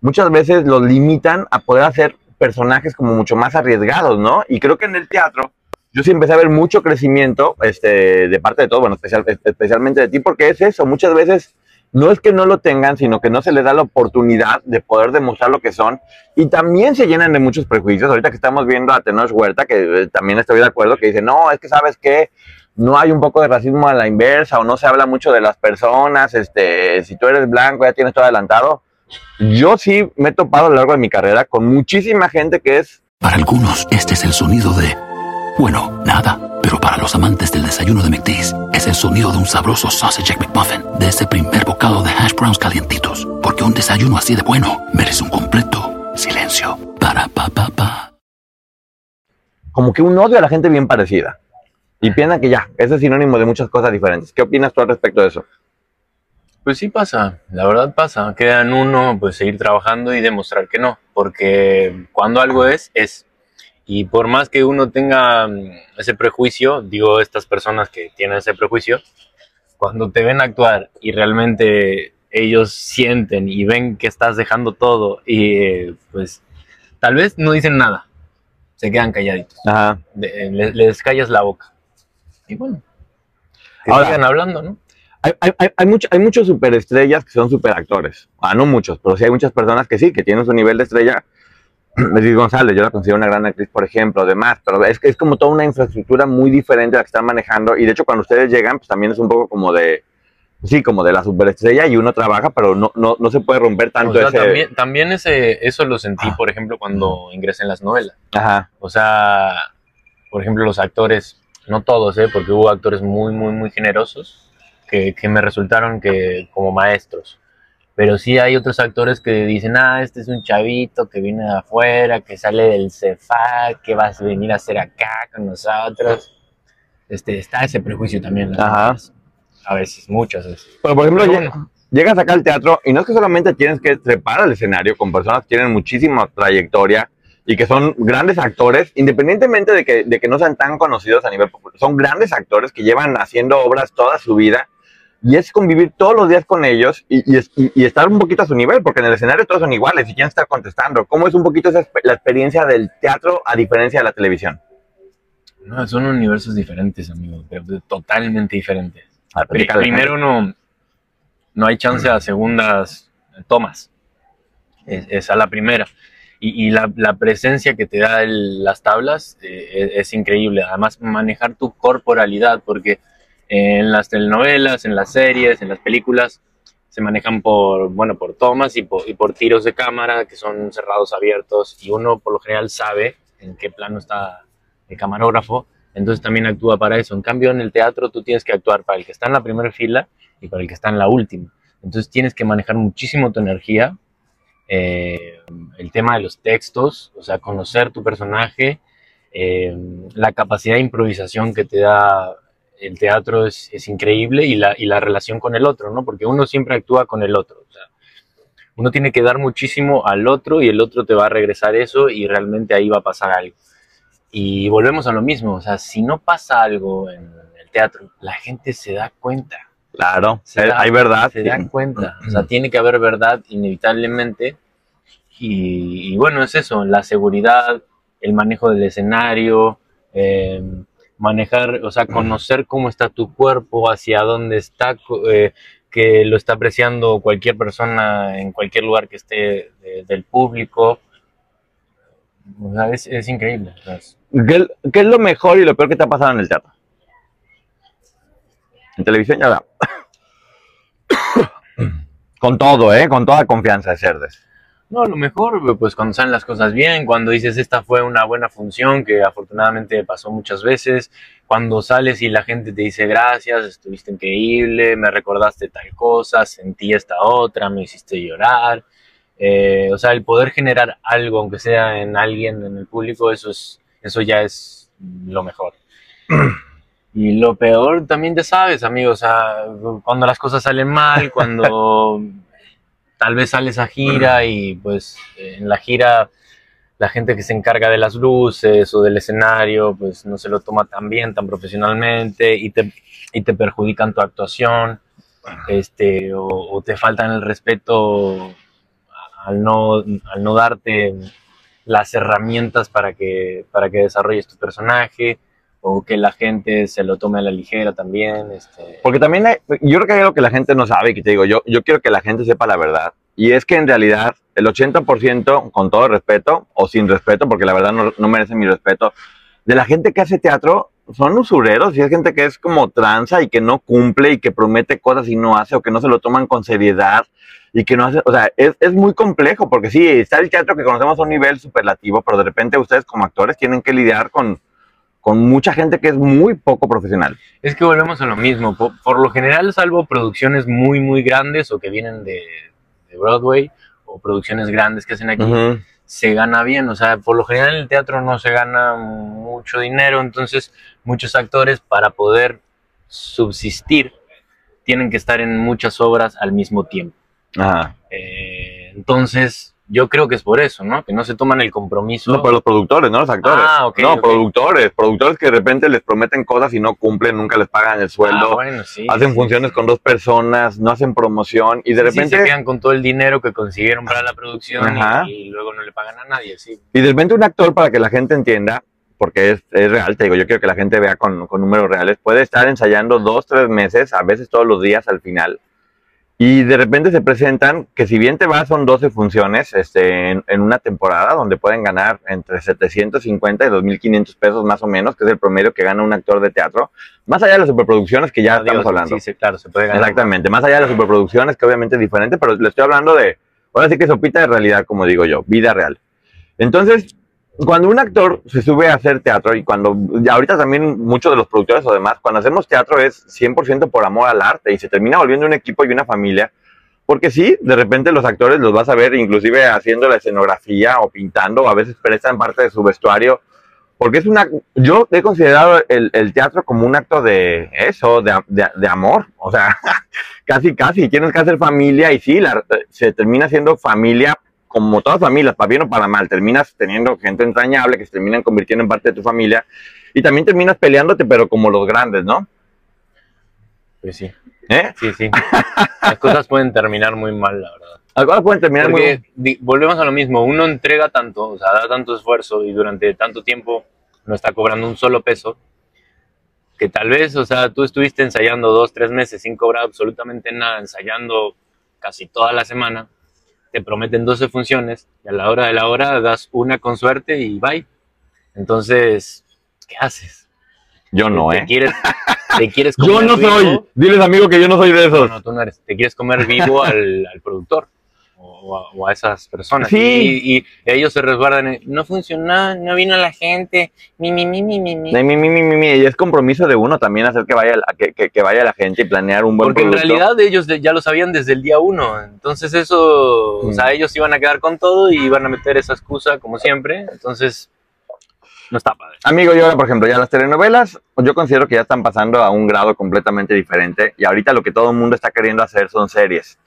muchas veces los limitan a poder hacer personajes como mucho más arriesgados, ¿no? Y creo que en el teatro yo sí empecé a ver mucho crecimiento este, de parte de todo, bueno, especial- especialmente de ti, porque es eso, muchas veces no es que no lo tengan, sino que no se les da la oportunidad de poder demostrar lo que son. Y también se llenan de muchos prejuicios. Ahorita que estamos viendo a Tenoch Huerta, que eh, también estoy de acuerdo, que dice, no, es que sabes que no hay un poco de racismo a la inversa o no se habla mucho de las personas. Este, si tú eres blanco, ya tienes todo adelantado. Yo sí me he topado a lo largo de mi carrera con muchísima gente que es Para algunos, este es el sonido de... Bueno, nada. Pero para los amantes del desayuno de McDee's, es el sonido de un sabroso sausage egg McMuffin, de ese primer bocado de hash browns calientitos. Porque un desayuno así de bueno merece un completo silencio. Para pa pa pa. como que un odio a la gente bien parecida. Y piensan que ya, ese es sinónimo de muchas cosas diferentes. ¿Qué opinas tú al respecto de eso? Pues sí pasa, la verdad pasa. Queda en uno pues seguir trabajando y demostrar que no, porque cuando algo es, es. Y por más que uno tenga mm, ese prejuicio, digo, estas personas que tienen ese prejuicio, cuando te ven actuar y realmente ellos sienten y ven que estás dejando todo y eh, pues tal vez no dicen nada, se quedan calladitos, Ajá. de- le- les callas la boca. Y bueno, que Ahora- sigan hablando, ¿no? Hay, hay, hay, hay, mucho- hay muchos superestrellas que son superactores. Ah, no muchos, pero sí hay muchas personas que sí, que tienen su nivel de estrella. Luis González, yo la considero una gran actriz, por ejemplo, demás, pero es, que es como toda una infraestructura muy diferente a la que están manejando. Y de hecho, cuando ustedes llegan, pues también es un poco como de, sí, como de la superestrella y uno trabaja, pero no, no, no se puede romper tanto O sea, ese. también, también ese, eso lo sentí, Ah. por ejemplo, cuando ingresé en las novelas. Ajá, O sea, por ejemplo, los actores, no todos, ¿eh? porque hubo actores muy, muy, muy generosos que, que me resultaron que como maestros. Pero sí hay otros actores que dicen, ah, este es un chavito que viene de afuera, que sale del CEFAC, que vas a venir a hacer acá con nosotros. Este, está ese prejuicio también. Ajá. A veces, muchas veces. Pero por ejemplo, Pero lle- bueno. llegas acá al teatro y no es que solamente tienes que trepar al escenario con personas que tienen muchísima trayectoria y que son grandes actores, independientemente de que, de que no sean tan conocidos a nivel popular, son grandes actores que llevan haciendo obras toda su vida y es convivir todos los días con ellos y, y y- estar un poquito a su nivel, porque en el escenario todos son iguales y quieren estar contestando. ¿Cómo es un poquito esa, la experiencia del teatro a diferencia de la televisión? No, son universos diferentes, amigo, pero totalmente diferentes. A ver, Pri- platícale. primero no, no hay chance a segundas tomas. Es, es a la primera. Y, y la, la presencia que te da el- las tablas eh, es, es increíble. Además, manejar tu corporalidad, porque en las telenovelas, en las series, en las películas, se manejan por, bueno, por tomas y por, y por tiros de cámara que son cerrados, abiertos, y uno por lo general sabe en qué plano está el camarógrafo, entonces también actúa para eso. En cambio, en el teatro tú tienes que actuar para el que está en la primera fila y para el que está en la última. Entonces tienes que manejar muchísimo tu energía, eh, el tema de los textos, o sea, conocer tu personaje, eh, la capacidad de improvisación que te da el teatro es, es increíble y la, y la relación con el otro, ¿no? Porque uno siempre actúa con el otro. O sea, uno tiene que dar muchísimo al otro y el otro te va a regresar eso y realmente ahí va a pasar algo. Y volvemos a lo mismo, o sea, si no pasa algo en el teatro, la gente se da cuenta. Claro, Se da- hay verdad. Se dan cuenta. O sea, tiene que haber verdad inevitablemente. Y, y bueno, es eso, la seguridad, el manejo del escenario, eh, manejar, o sea, conocer cómo está tu cuerpo, hacia dónde está, eh, que lo está apreciando cualquier persona en cualquier lugar que esté de- del público. O sea, es, increíble. o sea, es- ¿Qué, es- qué es lo mejor y lo peor que te ha pasado en el teatro? En televisión ya da. Con todo, ¿eh? Con toda confianza, Cerdes. No, lo mejor, pues cuando salen las cosas bien, cuando dices esta fue una buena función, que afortunadamente pasó muchas veces, cuando sales y la gente te dice gracias, estuviste increíble, me recordaste tal cosa, sentí esta otra, me hiciste llorar. Eh, o sea, el poder generar algo, aunque sea en alguien, en el público, eso es, eso ya es lo mejor. Y lo peor también te sabes, amigo, o sea, cuando las cosas salen mal, cuando tal vez sales a gira y pues en la gira la gente que se encarga de las luces o del escenario pues no se lo toma tan bien, tan profesionalmente y te, y te perjudican tu actuación este, o, o te faltan el respeto al no, al no darte las herramientas para que, para que desarrolles tu personaje o que la gente se lo tome a la ligera también. Este, Porque también hay- yo creo que hay algo que la gente no sabe y que te digo, yo, yo quiero que la gente sepa la verdad. Y es que en realidad el 80%, con todo respeto, o sin respeto, porque la verdad no, no merece mi respeto, de la gente que hace teatro son usureros y es gente que es como tranza y que no cumple y que promete cosas y no hace o que no se lo toman con seriedad y que no hace, o sea, es, es muy complejo porque sí, está el teatro que conocemos a un nivel superlativo, pero de repente ustedes como actores tienen que lidiar con, con mucha gente que es muy poco profesional. Es que volvemos a lo mismo. Por, por lo general, salvo producciones muy, muy grandes o que vienen de, de Broadway o producciones grandes que hacen aquí, se gana bien. O sea, por lo general en el teatro no se gana mucho dinero, entonces muchos actores para poder subsistir tienen que estar en muchas obras al mismo tiempo. Ajá. Eh, entonces, yo creo que es por eso, ¿no? Que no se toman el compromiso. No, pero los productores, no los actores. Ah, ok, no, productores. Productores que de repente les prometen cosas y no cumplen, nunca les pagan el Ah, sueldo. bueno, sí, hacen sí, funciones sí. con dos personas, no hacen promoción y de Sí, repente, se quedan con todo el dinero que consiguieron para la producción y- y, luego no le pagan a nadie, sí. y de repente un actor para que la gente entienda, porque es, es real, te digo, yo quiero que la gente vea con, con números reales, puede estar ensayando dos, tres meses, a veces todos los días al final. Y de repente se presentan que si bien te vas son 12 funciones este, en, en una temporada donde pueden ganar entre 750 y 2.500 pesos más o menos, que es el promedio que gana un actor de teatro, más allá de las superproducciones que ya estamos hablando. Sí, sí, claro, se puede ganar. Exactamente, más allá de las superproducciones, que obviamente es diferente, pero le estoy hablando de, ahora sí que sopita de realidad, como digo yo, vida real. Entonces, cuando un actor se sube a hacer teatro, y cuando, ahorita también muchos de los productores o demás, cuando hacemos teatro es 100% por amor al arte y se termina volviendo un equipo y una familia, porque sí, de repente los actores los vas a ver inclusive haciendo la escenografía o pintando, o a veces prestan parte de su vestuario, porque es una, yo he considerado el, el teatro como un acto de eso, de, de- de amor, o sea, casi, casi, tienes que hacer familia y sí, la- se termina siendo familia como todas familias, para bien o para mal, terminas teniendo gente entrañable que se terminan convirtiendo en parte de tu familia y también terminas peleándote, pero como los grandes, ¿no? Pues sí, ¿Eh? sí, sí. Las cosas pueden terminar muy mal, la verdad. Algunas pueden terminar Porque muy... di- volvemos a lo mismo, uno entrega tanto, o sea, da tanto esfuerzo y durante tanto tiempo no está cobrando un solo peso, que tal vez, o sea, tú estuviste ensayando dos, tres meses sin cobrar absolutamente nada, ensayando casi toda la semana, te prometen 12 funciones y a la hora de la hora das una con suerte y bye. Entonces, ¿qué haces? Yo no, ¿Te ¿eh? quieres, te quieres Yo comer no vivo? soy. Diles, amigo, que yo no soy de No, esos. no, tú no eres. Te quieres comer vivo al, al productor o a, o a esas personas. Sí. Y, y ellos se resguardan. en, no funcionó, no vino la gente. Mi, mi, mi, mi, mi, mi". Mi, mi, mi, mi, Y es compromiso de uno también hacer que vaya, la- que, que- que vaya la gente y planear un buen Porque en realidad ellos ya lo sabían desde el día uno. Entonces eso, o Mm. sea, ellos iban a quedar con todo y iban a meter esa excusa como siempre. Entonces, no está padre. Amigo, yo ahora, por ejemplo, ya las telenovelas, yo considero que ya están pasando a un grado completamente diferente y ahorita lo que todo el mundo está queriendo hacer son series.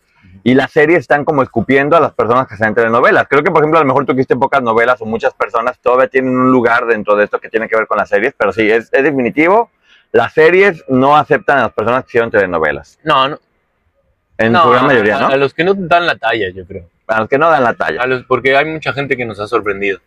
Y las series están como escupiendo a las personas que en telenovelas. Creo que, por ejemplo, a lo mejor tú hiciste pocas novelas o muchas personas todavía tienen un lugar dentro de esto que tiene que ver con las series, pero sí, es, es definitivo. Las series no aceptan a las personas que hicieron telenovelas. No, no. En no, su gran mayoría, a, ¿no? a los que no dan la talla, yo creo. A los que no dan la talla. A los- porque hay mucha gente que nos ha sorprendido.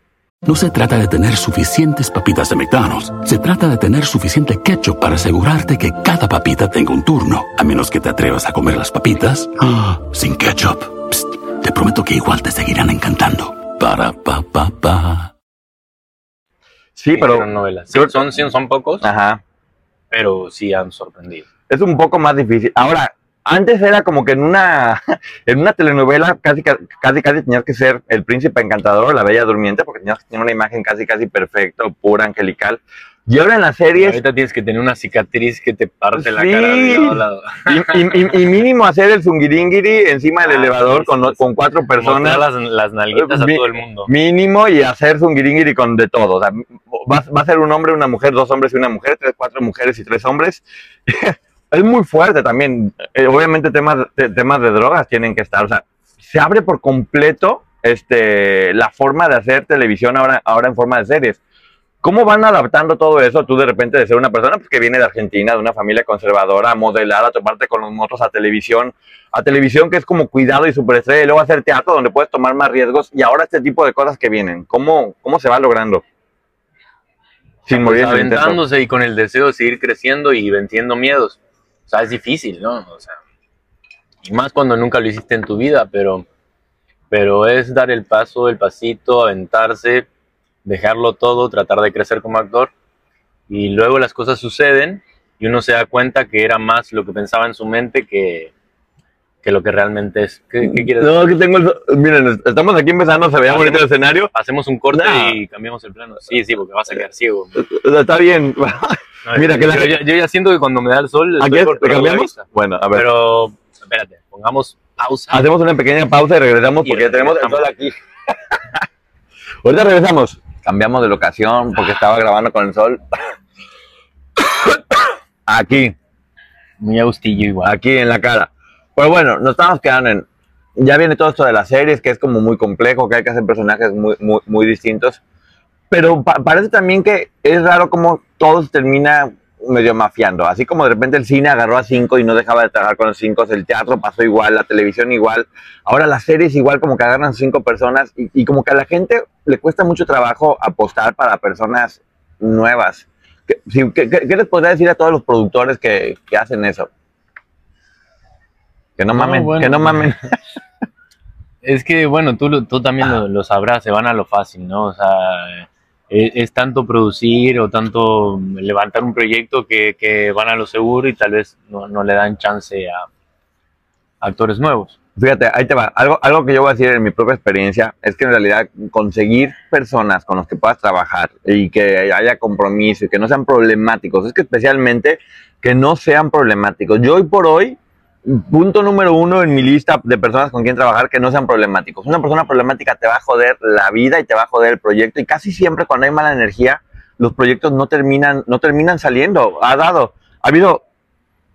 No se trata de tener suficientes papitas de McDonald's. Se trata de tener suficiente ketchup para asegurarte que cada papita tenga un turno. A menos que te atrevas a comer las papitas ah, sin ketchup. Psst, te prometo que igual te seguirán encantando. Para pa pa pa. Sí, pero Hicieron novelas. Sí, son, sí, son pocos, ajá, pero sí han sorprendido. es un poco más difícil. Ahora, antes era como que en una en una telenovela casi ca- casi casi tenías que ser el príncipe encantador, la bella durmiente, porque tenías que tener una imagen casi casi perfecta, pura, angelical. Y ahora en las series Ahorita tienes que tener una cicatriz que te parte la Sí. cara de lado a lado. y, y- y- mínimo hacer el zungiringiri encima del Ah, elevador sí, con, sí, con cuatro personas. Las, las nalguitas a Mi- todo el mundo. Mínimo y hacer zungiringiri con de todo. O sea, va, va a ser un hombre, una mujer, dos hombres y una mujer, tres, cuatro mujeres y tres hombres. es muy fuerte también. Eh, obviamente temas, te- temas de drogas tienen que estar. O sea, se abre por completo este, la forma de hacer televisión ahora, ahora en forma de series. ¿Cómo van adaptando todo eso? Tú de repente de ser una persona pues, que viene de Argentina, de una familia conservadora, a modelar, a toparte con los motos a televisión, a televisión que es como cuidado y superestrella, y luego hacer teatro donde puedes tomar más riesgos, y ahora este tipo de cosas que vienen. ¿Cómo, cómo se va logrando? Sin morir el intento. aventándose y con el deseo de seguir creciendo y venciendo miedos. O sea, es difícil, ¿no? O sea, y más cuando nunca lo hiciste en tu vida, pero, pero es dar el paso, el pasito, aventarse, dejarlo todo, tratar de crecer como actor. Y luego las cosas suceden y uno se da cuenta que era más lo que pensaba en su mente que, que lo que realmente es. ¿Qué, qué quieres No, que tengo el... Miren, estamos aquí empezando, se veía bonito el escenario. Hacemos un corte y cambiamos el plano. Sí, sí, porque vas a quedar ciego. O sea, Está bien. No, Mira, yo, que la- yo ya- yo ya siento que cuando me da el sol ¿Aquí estoy por ¿Le perder la cambiamos? Bueno, a ver. Pero, espérate, pongamos pausa. Hacemos una pequeña pausa y regresamos Y porque ya tenemos el sol regresamos. aquí. Ahorita regresamos. Cambiamos de locación porque estaba grabando con el sol. Aquí, Muy agustillo igual. aquí en la cara. Pero bueno, nos estamos quedando en. Ya viene todo esto de las series, que es como muy complejo, que hay que hacer personajes muy, muy, muy distintos. Pero pa- parece también que es raro como todo se termina medio mafiando. Así como de repente el cine agarró a cinco y no dejaba de trabajar con los cinco, el teatro pasó igual, la televisión igual. Ahora las series igual como que agarran cinco personas y, y como que a la gente le cuesta mucho trabajo apostar para personas nuevas. ¿Qué, les podría decir a todos los productores que, que hacen eso? Que no No, mamen, bueno. que no mamen. Es que, bueno, tú, tú también lo, lo sabrás, se van a lo fácil, ¿no? O sea, es, tanto producir o tanto levantar un proyecto que, que van a lo seguro y tal vez no, no le dan chance a actores nuevos. Fíjate, ahí te va. Algo, algo que yo voy a decir en mi propia experiencia es que en realidad conseguir personas con las que puedas trabajar y que haya compromiso y que no sean problemáticos, es que especialmente que no sean problemáticos. Yo hoy por hoy, punto número uno en mi lista de personas con quien trabajar que no sean problemáticos. Una persona problemática te va a joder la vida y te va a joder el proyecto y casi siempre cuando hay mala energía, los proyectos no terminan, no terminan saliendo. Ha dado, ha habido,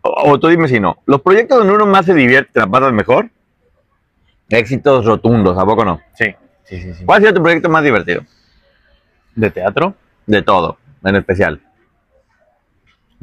o, o tú dime si no, los proyectos donde uno más se divierte, te la pasas mejor, éxitos rotundos, ¿a poco no? Sí, sí, sí. sí. ¿Cuál ha sido tu proyecto más divertido? ¿De teatro? De todo, en especial.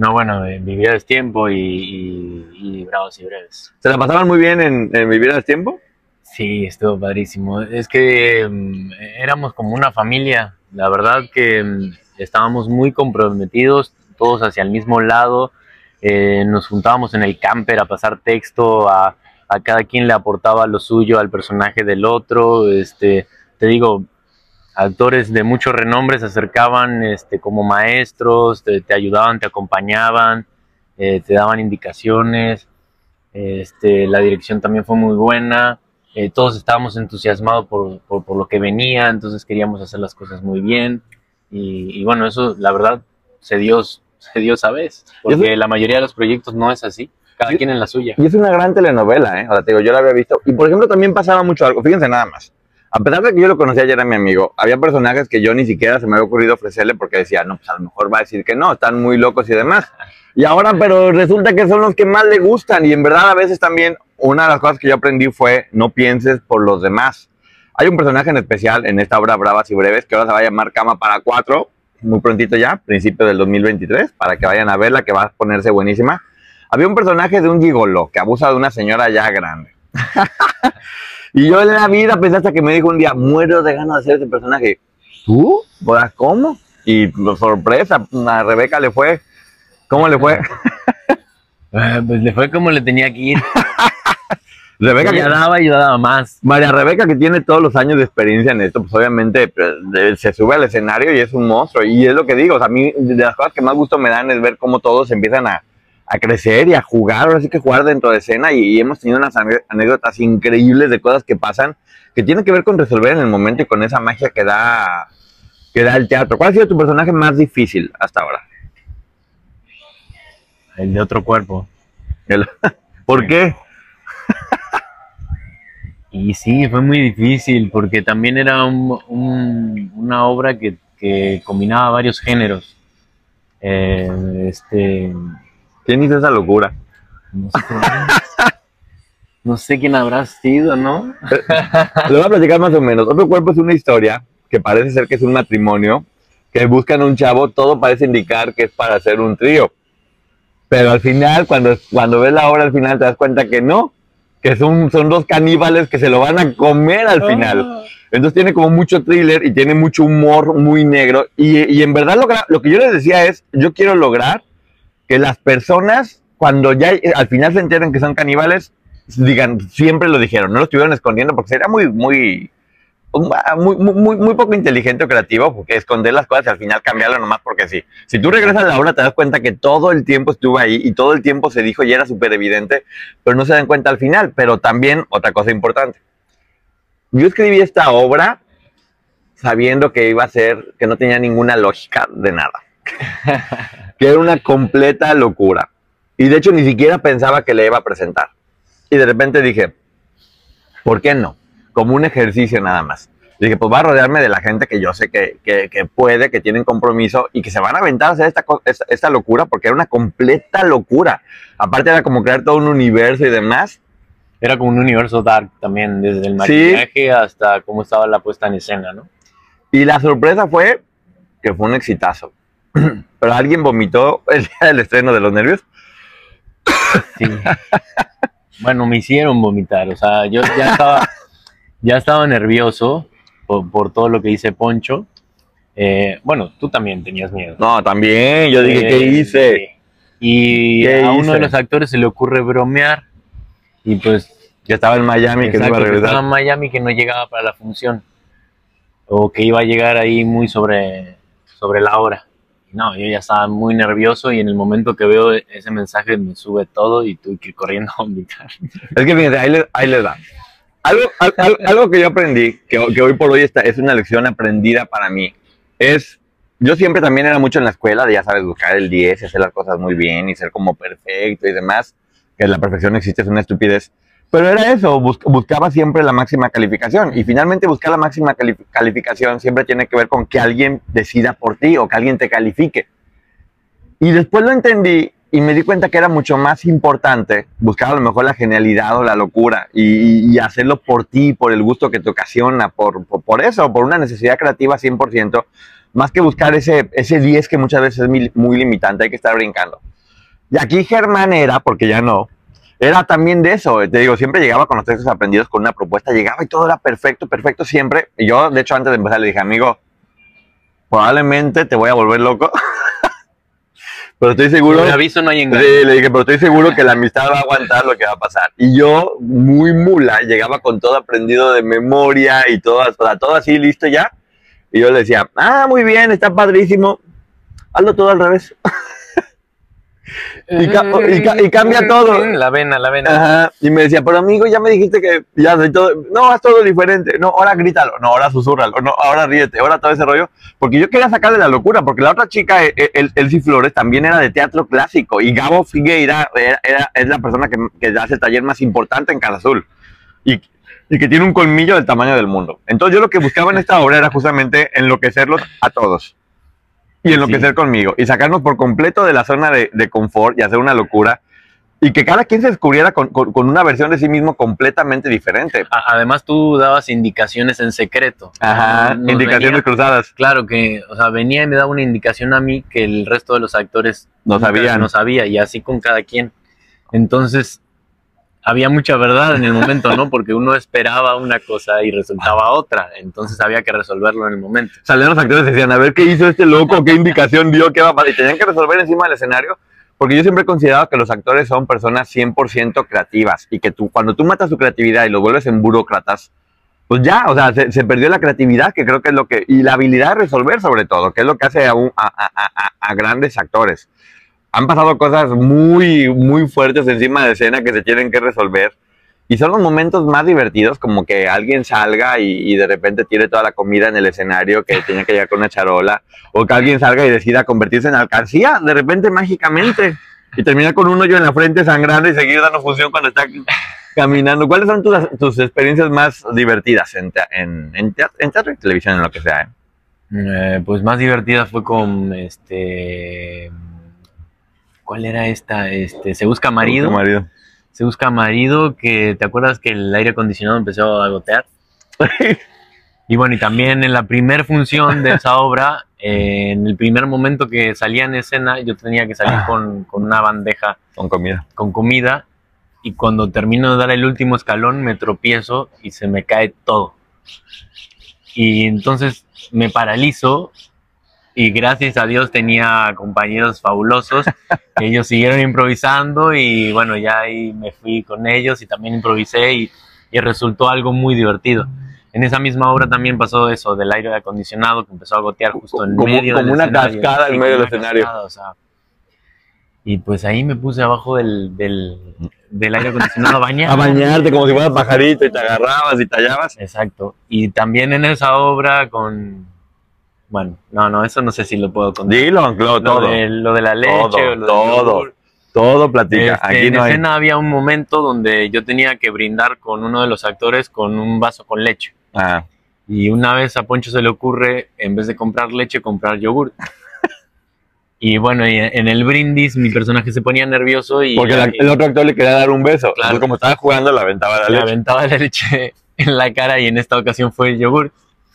No, bueno, eh, Mi vida es tiempo y, y, y Bravos y Breves. ¿Se la pasaban muy bien en, en Vivir al Tiempo? Sí, estuvo padrísimo. Es que mm, éramos como una familia. La verdad que mm, estábamos muy comprometidos, todos hacia el mismo lado. Eh, nos juntábamos en el camper a pasar texto, a, a cada quien le aportaba lo suyo al personaje del otro. Este, te digo, actores de mucho renombre se acercaban este, como maestros, te, te ayudaban, te acompañaban, eh, te daban indicaciones. Este, la dirección también fue muy buena. Eh, todos estábamos entusiasmados por, por, por lo que venía, entonces queríamos hacer las cosas muy bien. Y, y bueno, eso la verdad se dio, se dio esa vez, porque la mayoría de los proyectos no es así, cada quien en la suya. Y es una gran telenovela, ¿eh? O sea, te digo, yo la había visto. Y por ejemplo, también pasaba mucho algo. Fíjense nada más. A pesar de que yo lo conocía, ya era mi amigo, había personajes que yo ni siquiera se me había ocurrido ofrecerle porque decía, no, pues a lo mejor va a decir que no, están muy locos y demás. Y ahora, pero resulta que son los que más le gustan. Y en verdad, a veces también, una de las cosas que yo aprendí fue, no pienses por los demás. Hay un personaje en especial en esta obra Bravas y Breves que ahora se va a llamar Cama para Cuatro, muy prontito ya, principio del 2023, para que vayan a verla, que va a ponerse buenísima. Había un personaje de un gigolo que abusa de una señora ya grande. y yo en la vida pensé hasta que me dijo un día, muero de ganas de hacer ese personaje. ¿Tú? ¿Pues, ¿Cómo? Y sorpresa, a Rebeca le fue. ¿Cómo le fue? Ah, Pues le fue como le tenía que ir. Rebeca, que, daba y daba más. María Rebeca, que tiene todos los años de experiencia en esto, pues obviamente pues, se sube al escenario y es un monstruo. Y es lo que digo, o sea, a mí de las cosas que más gusto me dan es ver cómo todos empiezan a, a crecer y a jugar, ahora sí que jugar dentro de escena. Y, y hemos tenido unas anécdotas increíbles de cosas que pasan que tienen que ver con resolver en el momento y con esa magia que da, que da el teatro. ¿Cuál ha sido tu personaje más difícil hasta ahora? El de otro cuerpo. El- ¿Por qué? Y sí, fue muy difícil porque también era un- un- una obra que, que combinaba varios géneros. Eh, este, ¿Quién hizo esa locura? no sé, no sé quién habrá sido, ¿no? Le voy a platicar más o menos. Otro cuerpo es una historia que parece ser que es un matrimonio, que buscan un chavo, todo parece indicar que es para hacer un trío. Pero al final, cuando, cuando ves la obra al final, te das cuenta que no, que son, son dos caníbales que se lo van a comer al final. Entonces tiene como mucho thriller y tiene mucho humor muy negro. Y, y en verdad lo, lo que yo les decía es, yo quiero lograr que las personas, cuando ya al final se enteren que son caníbales, digan, siempre lo dijeron, no lo estuvieron escondiendo porque sería muy, muy, muy, muy, muy, muy poco inteligente o creativo porque esconder las cosas y al final cambiarlo nomás porque sí. Si tú regresas a la obra te das cuenta que todo el tiempo estuvo ahí y todo el tiempo se dijo y era súper evidente, pero no se dan cuenta al final. Pero también, otra cosa importante, yo escribí esta obra sabiendo que iba a ser, que no tenía ninguna lógica de nada. que era una completa locura. Y de hecho ni siquiera pensaba que le iba a presentar. Y de repente dije, ¿por qué no? Como un ejercicio nada más. Dije, pues va a rodearme de la gente que yo sé que, que- que puede, que tienen compromiso y que se van a aventar a hacer esta, esta, esta locura porque era una completa locura. Aparte era como crear todo un universo y demás. Era como un universo dark también, desde el Sí. maquillaje hasta cómo estaba la puesta en escena, ¿no? Y la sorpresa fue que fue un exitazo. Pero alguien vomitó el día del estreno de los nervios. Sí. bueno, me hicieron vomitar, o sea, yo ya estaba, ya estaba nervioso por, por todo lo que dice Poncho. Eh, bueno, tú también tenías miedo. No, también, yo dije, ¿qué Eh, hice? Y ¿Qué a uno hice? de los actores se le ocurre bromear y pues Que estaba en Miami, que no iba a exacto, que regresar. estaba en Miami que no llegaba para la función o que iba a llegar ahí muy sobre, sobre la hora. No, yo ya estaba muy nervioso y en el momento que veo ese mensaje me sube todo y tuve que ir corriendo a vomitar. Es que fíjense, ahí les, ahí les va. Algo, al- al- algo que yo aprendí, que, que hoy por hoy está, es una lección aprendida para mí, es, yo siempre también era mucho en la escuela, de ya sabes, buscar el 10 y hacer las cosas muy bien y ser como perfecto y demás, que la perfección existe, es una estupidez. Pero era eso, bus- buscaba siempre la máxima calificación y finalmente buscar la máxima cali- calificación siempre tiene que ver con que alguien decida por ti o que alguien te califique. Y después lo entendí y me di cuenta que era mucho más importante buscar a lo mejor la genialidad o la locura y, y hacerlo por ti, por el gusto que te ocasiona, por, por, por eso, por una necesidad creativa 100%, más que buscar ese, ese 10 que muchas veces es muy, muy limitante, hay que estar brincando. Y aquí Germán era, porque ya no, era también de eso. Te digo, siempre llegaba con los textos aprendidos con una propuesta, llegaba y todo era perfecto, perfecto siempre. Y yo, de hecho, antes de empezar le dije, amigo, probablemente te voy a volver loco. Pero estoy seguro. Un aviso no hay engaño. Sí, le dije, pero estoy seguro que la amistad va a aguantar lo que va a pasar. Y yo, muy mula, llegaba con todo aprendido de memoria y todo, o sea, todo así listo ya. Y yo le decía, ah, muy bien, está padrísimo. Hazlo todo al revés. y, ca- y ca- y cambia todo. La vena, la vena. Ajá. Y me decía, pero amigo, ya me dijiste que ya soy todo. No, haz todo diferente. No, ahora grítalo. No, ahora susurralo. No, ahora ríete. Ahora todo ese rollo. Porque yo quería sacarle la locura. Porque la otra chica, eh, eh, El- Elsie Flores, también era de teatro clásico. Y Gabo Figueira era, era- es la persona que, que hace el taller más importante en Casa Azul. Y, y que tiene un colmillo del tamaño del mundo. Entonces yo lo que buscaba en esta obra era justamente enloquecerlos a todos. Y enloquecer Sí. conmigo. Y sacarnos por completo de la zona de, de confort y hacer una locura. Y que cada quien se descubriera con, con- con una versión de sí mismo completamente diferente. Además, tú dabas indicaciones en secreto. Ajá, Nos indicaciones venía- cruzadas. Claro que, o sea, venía y me daba una indicación a mí que el resto de los actores No sabían. No sabía, y así con cada quien. Entonces, había mucha verdad en el momento, ¿no? Porque uno esperaba una cosa y resultaba otra. Entonces había que resolverlo en el momento. Salían los actores y decían, a ver qué hizo este loco, qué indicación dio, qué va a pasar. Y tenían que resolver encima del escenario. Porque yo siempre he considerado que los actores son personas 100% creativas y que tú, cuando tú matas su creatividad y los vuelves en burócratas, pues ya, o sea, se, se perdió la creatividad, que creo que es lo que, y la habilidad de resolver sobre todo, que es lo que hace a, un- a- a- a grandes actores. Han pasado cosas muy, muy fuertes encima de escena que se tienen que resolver. Y son los momentos más divertidos, como que alguien salga y, y de repente tire toda la comida en el escenario que tenía que llegar con una charola, o que alguien salga y decida convertirse en alcancía, de repente mágicamente, y termina con un hoyo en la frente sangrando y seguir dando función cuando está caminando. ¿Cuáles son tus, tus experiencias más divertidas en, en, en teatro, en teatro y televisión, en lo que sea? eh? Eh, pues más divertida fue con este. ¿Cuál era esta? Este, se busca marido. Tu marido. Se busca marido, que te acuerdas que el aire acondicionado empezó a gotear. Y bueno, y también en la primer función de esa obra, eh, en el primer momento que salía en escena, yo tenía que salir Ah. con, con una bandeja Con comida. con comida y cuando termino de dar el último escalón me tropiezo y se me cae todo. Y entonces me paralizo y gracias a Dios tenía compañeros fabulosos ellos siguieron improvisando y bueno, ya ahí me fui con ellos y también improvisé y, y resultó algo muy divertido. En esa misma obra también pasó eso del aire acondicionado que empezó a gotear justo en Como- medio como del una escenario. cascada en medio del escenario. cascada, o sea. y pues ahí me puse abajo del, del, del aire acondicionado a bañar. A bañarte como si fueras pajarito y te agarrabas y tallabas. Exacto. Y también en esa obra con... Bueno, no, no, eso no sé si lo puedo contar. Dilo, Lo todo. de, lo de la leche, Todo, o lo todo. Todo platica. Este, Aquí en no hay. escena había un momento donde yo tenía que brindar con uno de los actores con un vaso con leche. Ah, Y una vez a Poncho se le ocurre, en vez de comprar leche, comprar yogur. Y bueno, y en el brindis mi personaje se ponía nervioso y, porque la- el otro actor le quería dar un beso. Claro. Entonces, como estaba jugando, la aventaba la le leche. aventaba la leche en la cara y en esta ocasión fue el yogur.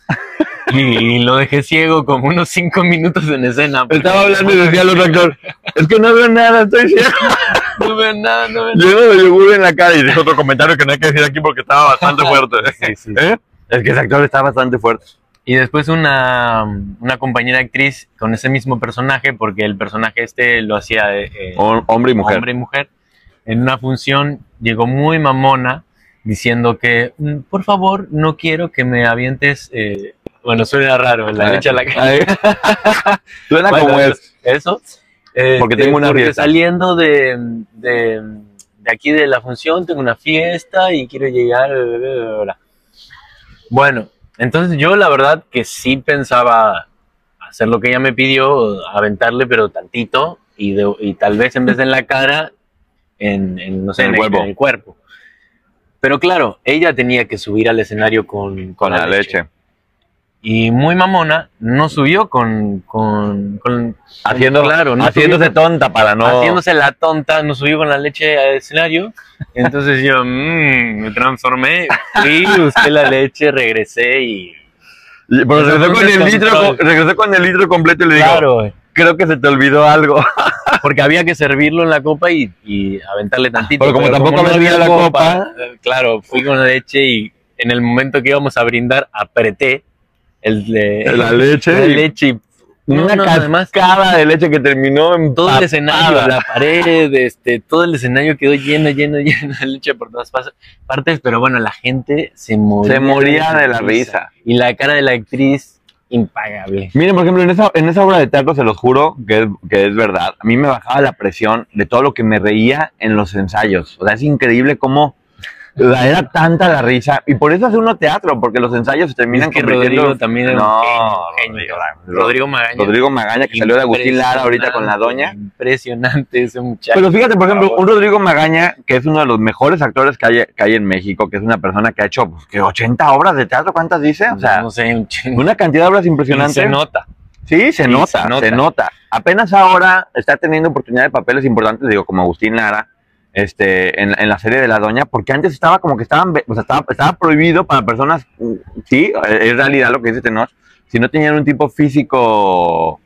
Y, y lo dejé ciego como unos cinco minutos en escena. Estaba hablando y decía al otro actor, es que no veo nada, estoy ciego. No veo nada, no veo nada. Lleno de yogur en la cara. Y dijo otro comentario que no hay que decir aquí porque estaba bastante fuerte. Sí, sí. ¿Eh? Es que ese actor está bastante fuerte. Y después una, una compañera actriz con ese mismo personaje, porque el personaje este lo hacía eh, Hom- Hombre y mujer. hombre y mujer, en una función llegó muy mamona diciendo que, "Mm, por favor, no quiero que me avientes, eh, bueno, suena raro, la leche a la cara. Ay. Suena Bueno, como es. Eso. Este, Porque tengo una porque fiesta. saliendo de, de, de aquí de la función, tengo una fiesta y quiero llegar. bla, bla, bla, bla. Bueno, entonces yo la verdad que sí pensaba hacer lo que ella me pidió, aventarle, pero tantito, y, de- y tal vez en vez de en la cara, en, en, no sé, En el en cuerpo. en el cuerpo. Pero claro, ella tenía que subir al escenario con, Con la leche. Y muy mamona, no subió con, con, con Haciendo, claro, no haciéndose subió tonta para no. haciéndose la tonta, no subió con la leche al escenario. Entonces yo mm, me transformé, fui, busqué la leche, regresé y. Y- Pero regresó con, el litro, regresó con el litro completo y le digo, Claro, creo que se te olvidó algo. porque había que servirlo en la copa y, y aventarle tantito. Pero como tampoco no había la copa. eh, Claro, fui con la leche y en el momento que íbamos a brindar, apreté el, de- La leche la leche y Una No, cascada de leche que terminó en todo el escenario, la pared, este, todo el escenario quedó lleno, lleno, lleno de leche por todas partes, pero bueno, la gente se moría. Se moría de la risa. Y la cara de la actriz, impagable. Miren, por ejemplo, en esa, en esa obra de teatro, se los juro que es, que es verdad. A mí me bajaba la presión de todo lo que me reía en los ensayos. O sea, es increíble cómo sea, era tanta la risa. Y por eso hace uno teatro, porque los ensayos se terminan Es que convirtiendo- Rodrigo también era un No, genio. Rodrigo, Rodrigo Magaña. Rodrigo Magaña, que salió de Agustín Lara ahorita con la doña. Impresionante ese muchacho. Pero fíjate, por ejemplo, un Rodrigo Magaña, que es uno de los mejores actores que hay, que hay en México, que es una persona que ha hecho pues, que 80 obras de teatro, ¿cuántas dice? O sea, no sé, un una cantidad de obras impresionante. se nota. Sí, se Sí, nota, se nota. se nota. Apenas ahora está teniendo oportunidad de papeles importantes, digo, como Agustín Lara, este, en, la serie de La Doña, porque antes estaba como que estaban, o sea, estaba prohibido para personas, mm, sí, es realidad lo que dice Tenoch, si no tenían un tipo físico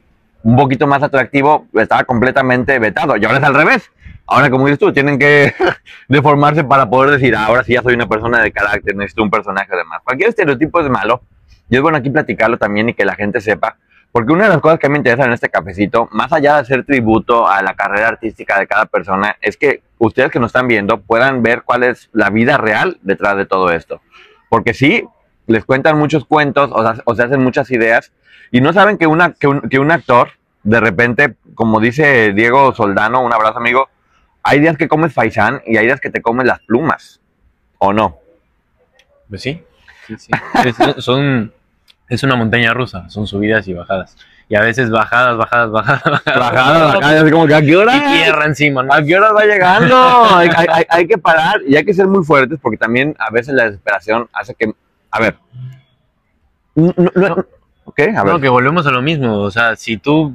un poquito más atractivo, estaba completamente vetado. Y ahora es al revés. Ahora, como dices tú, tienen que deformarse para poder decir, "Ah, ahora sí ya soy una persona de carácter, necesito un personaje además. Cualquier estereotipo es malo. Y es bueno aquí platicarlo también y que la gente sepa. Porque una de las cosas que me interesa en este cafecito, más allá de hacer tributo a la carrera artística de cada persona, es que ustedes que nos están viendo puedan ver cuál es la vida real detrás de todo esto. Porque sí, les cuentan muchos cuentos o, sea- o se hacen muchas ideas y no saben que, una, que, un, que un actor, de repente, como dice Diego Soldano, un abrazo amigo, hay días que comes faisán y hay días que te comes las plumas, ¿o no? Pues sí, sí, sí. Es, son, es una montaña rusa, son subidas y bajadas. Y a veces bajadas, bajadas, bajadas, bajadas. Bajada, bajada, así como que a qué hora. Y tierra encima, ¿no? ¿A qué hora va llegando? hay, hay- hay- que parar y hay que ser muy fuertes porque también a veces la desesperación hace que. A ver. No, no- no- a ver. No, que volvemos a lo mismo. O sea, si tú,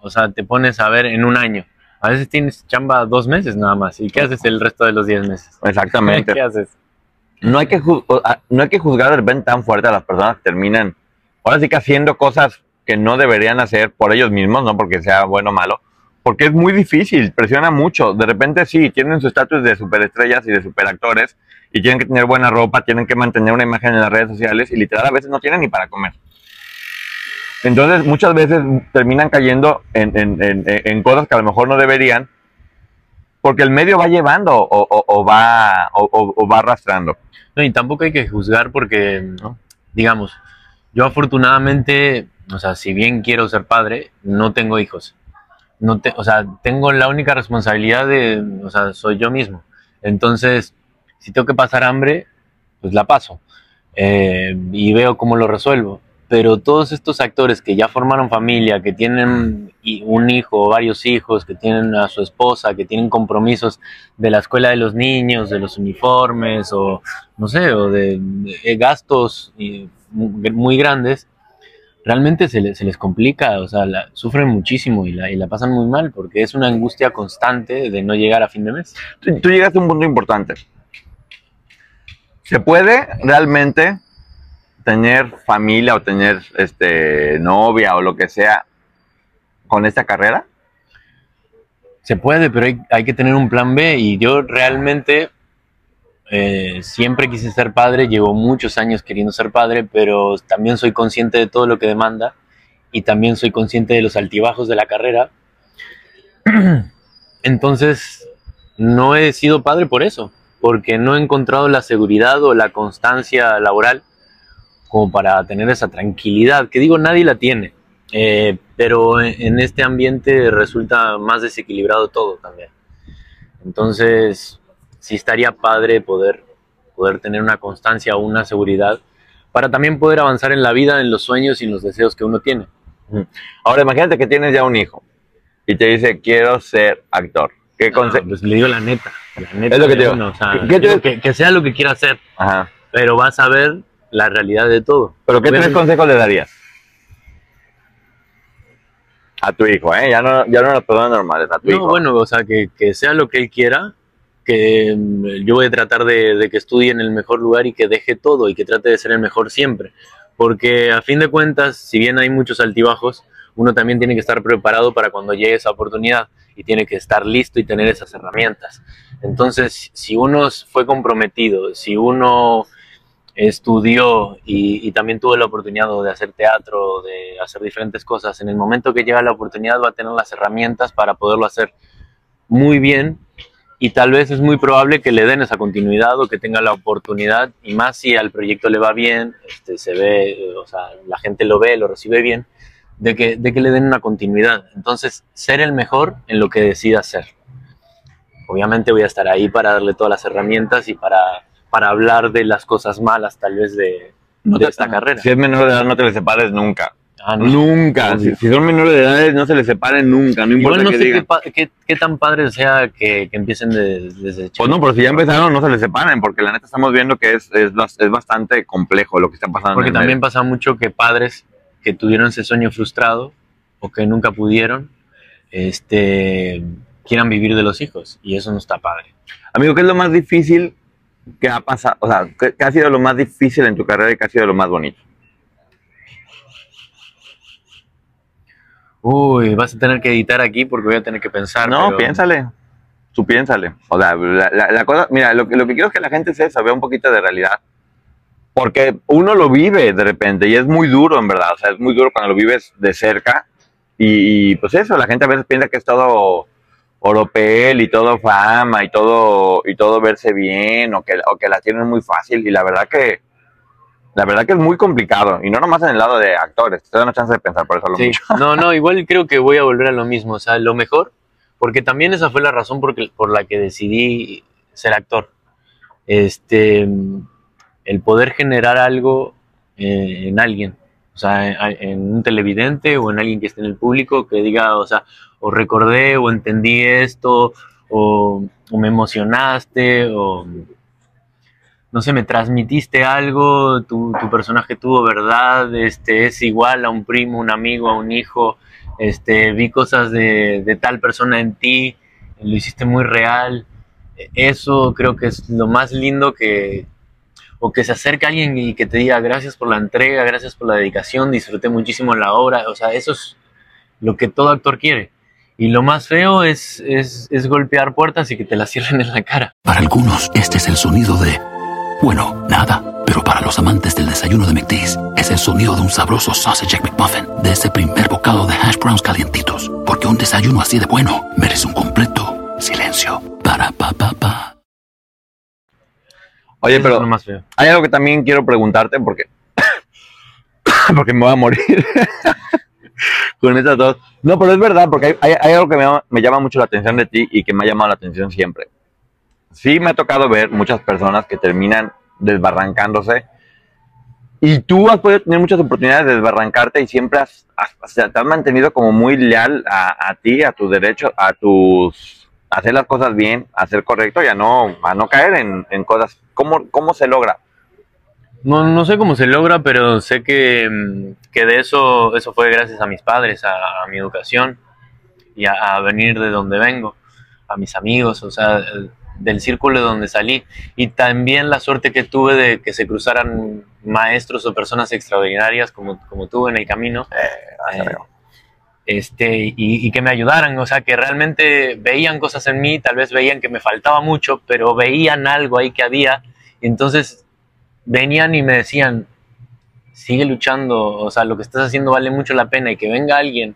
o sea, te pones a ver en un año, a veces tienes chamba dos meses nada más. ¿Y qué haces el resto de los diez meses? Exactamente. ¿Qué haces? No hay que ju- o- a- no hay que juzgar de repente tan fuerte a las personas que terminan ahora sí que haciendo cosas que no deberían hacer por ellos mismos, no porque sea bueno o malo, porque es muy difícil, presiona mucho. De repente sí, tienen su estatus de superestrellas y de superactores y tienen que tener buena ropa, tienen que mantener una imagen en las redes sociales y literal a veces no tienen ni para comer. Entonces muchas veces terminan cayendo en, en- en- en cosas que a lo mejor no deberían porque el medio va llevando o, o- o va, o- o- o va arrastrando. No, y tampoco hay que juzgar porque, ¿no? digamos, yo afortunadamente, o sea, si bien quiero ser padre, no tengo hijos. No te, o sea, tengo la única responsabilidad de, o sea, soy yo mismo. Entonces, si tengo que pasar hambre, pues la paso. Eh, y veo cómo lo resuelvo. Pero todos estos actores que ya formaron familia, que tienen un hijo varios hijos, que tienen a su esposa, que tienen compromisos de la escuela de los niños, de los uniformes o no sé, o de, gastos muy grandes, realmente se, les- se les complica, o sea, la- sufren muchísimo y la, y la pasan muy mal porque es una angustia constante de no llegar a fin de mes. tú, tú llegaste a un punto importante. ¿Se puede realmente tener familia o tener este novia o lo que sea con esta carrera? Se puede, pero hay, hay que tener un plan B y yo realmente eh, siempre quise ser padre, llevo muchos años queriendo ser padre, pero también soy consciente de todo lo que demanda y también soy consciente de los altibajos de la carrera. Entonces, no he sido padre por eso, porque no he encontrado la seguridad o la constancia laboral como para tener esa tranquilidad, que digo, nadie la tiene. Eh, pero en, este ambiente resulta más desequilibrado todo también. Entonces, sí estaría padre poder, poder tener una constancia o una seguridad para también poder avanzar en la vida, en los sueños y en los deseos que uno tiene. Ahora imagínate que tienes ya un hijo y te dice quiero ser actor. ¿Qué No, pues le digo la neta. La neta Es lo que te digo. uno, o sea, ¿Qué- qué te- digo que, que sea lo que quiera hacer, Ajá. pero vas a ver la realidad de todo. Pero ¿qué tres consejos le darías? A tu hijo, ¿eh? Ya no, ya no a las personas normales, a tu No, hijo. bueno, o sea, que, que sea lo que él quiera, que mm, yo voy a tratar de, de que estudie en el mejor lugar y que deje todo y que trate de ser el mejor siempre. Porque a fin de cuentas, si bien hay muchos altibajos, uno también tiene que estar preparado para cuando llegue esa oportunidad y tiene que estar listo y tener esas herramientas. Entonces, si uno fue comprometido, si uno estudió y, también tuvo la oportunidad de hacer teatro, de hacer diferentes cosas, en el momento que llega la oportunidad va a tener las herramientas para poderlo hacer muy bien y tal vez es muy probable que le den esa continuidad o que tenga la oportunidad y más si al proyecto le va bien, este, se ve, o sea, la gente lo ve, lo recibe bien, de que, de que le den una continuidad. Entonces, ser el mejor en lo que decida hacer. Obviamente voy a estar ahí para darle todas las herramientas y para, para hablar de las cosas malas tal vez de, No de te- esta carrera. Si es menor de edad, no te le separes nunca. Ah, no. Nunca. Si, son menores de edad, no se les separen nunca. No importa Igual no qué sé digan. qué- qué tan padre sea que, que empiecen de- desde Pues no, pero si ya empezaron, no se les separen, porque la neta estamos viendo que es, es, bas- es bastante complejo lo que está pasando. Porque en el también medio. pasa mucho que padres que tuvieron ese sueño frustrado o que nunca pudieron, este, quieran vivir de los hijos y eso no está padre. Amigo, ¿qué es lo más difícil que ha pasado? O sea, ¿qué, qué ha sido lo más difícil en tu carrera y qué ha sido lo más bonito? Uy, vas a tener que editar aquí porque voy a tener que pensar. no, pero piénsale. tú piénsale. O sea, la, la- la cosa, mira, lo, que- lo que quiero es que la gente se vea un poquito de realidad. Porque uno lo vive de repente y es muy duro, en verdad. O sea, es muy duro cuando lo vives de cerca. Y, y, pues eso, la gente a veces piensa que es todo oropel y todo fama y todo, y todo verse bien o que, o que la tienen muy fácil. Y la verdad que, la verdad que es muy complicado. Y no nomás en el lado de actores. Te da una chance de pensar por eso lo Sí, mucho. no, no, igual creo que voy a volver a lo mismo, o sea, lo mejor, porque también esa fue la razón por, que- por la que decidí ser actor. Este, el poder generar algo eh, en alguien, o sea, en, en un televidente o en alguien que esté en el público que diga, o sea, o recordé o entendí esto, o, me emocionaste, o no sé, me transmitiste algo, tu, tu personaje tuvo verdad, este, es igual a un primo, un amigo, a un hijo, este, vi cosas de, de tal persona en ti, lo hiciste muy real. Eso creo que es lo más lindo que, o que se acerque a alguien y que te diga gracias por la entrega, gracias por la dedicación, disfruté muchísimo la obra, o sea, eso es lo que todo actor quiere. Y lo más feo es, es, es golpear puertas y que te las cierren en la cara. Para algunos, este es el sonido de... Bueno, nada. Pero para los amantes del desayuno de McDee's, es el sonido de un sabroso sausage McMuffin, de ese primer bocado de hash browns calientitos. Porque un desayuno así de bueno merece un completo silencio. Para pa pa pa. Oye, pero más feo. Hay algo que también quiero preguntarte porque, porque me voy a morir con estas dos. No, pero es verdad, porque hay, hay- algo que me llama, mucho la atención de ti y que me ha llamado la atención siempre. Sí me ha tocado ver muchas personas que terminan desbarrancándose y tú has podido tener muchas oportunidades de desbarrancarte y siempre has, has- sea, te has mantenido como muy leal a, ti, a tus derechos, a tus hacer las cosas bien, a ser correcto y a no, a no caer en, en cosas. ¿Cómo, ¿Cómo se logra? No, no sé cómo se logra, pero sé que, mm, que de eso, eso fue gracias a mis padres, a, a mi educación y a, a venir de donde vengo, a mis amigos, o sea, el- del círculo de donde salí. Y también la suerte que tuve de que se cruzaran maestros o personas extraordinarias como, como tú en el camino. Eh, amigo. este, y, y que me ayudaran, o sea, que realmente veían cosas en mí, tal vez veían que me faltaba mucho, pero veían algo ahí que había, y entonces venían y me decían, sigue luchando, o sea, lo que estás haciendo vale mucho la pena, y que venga alguien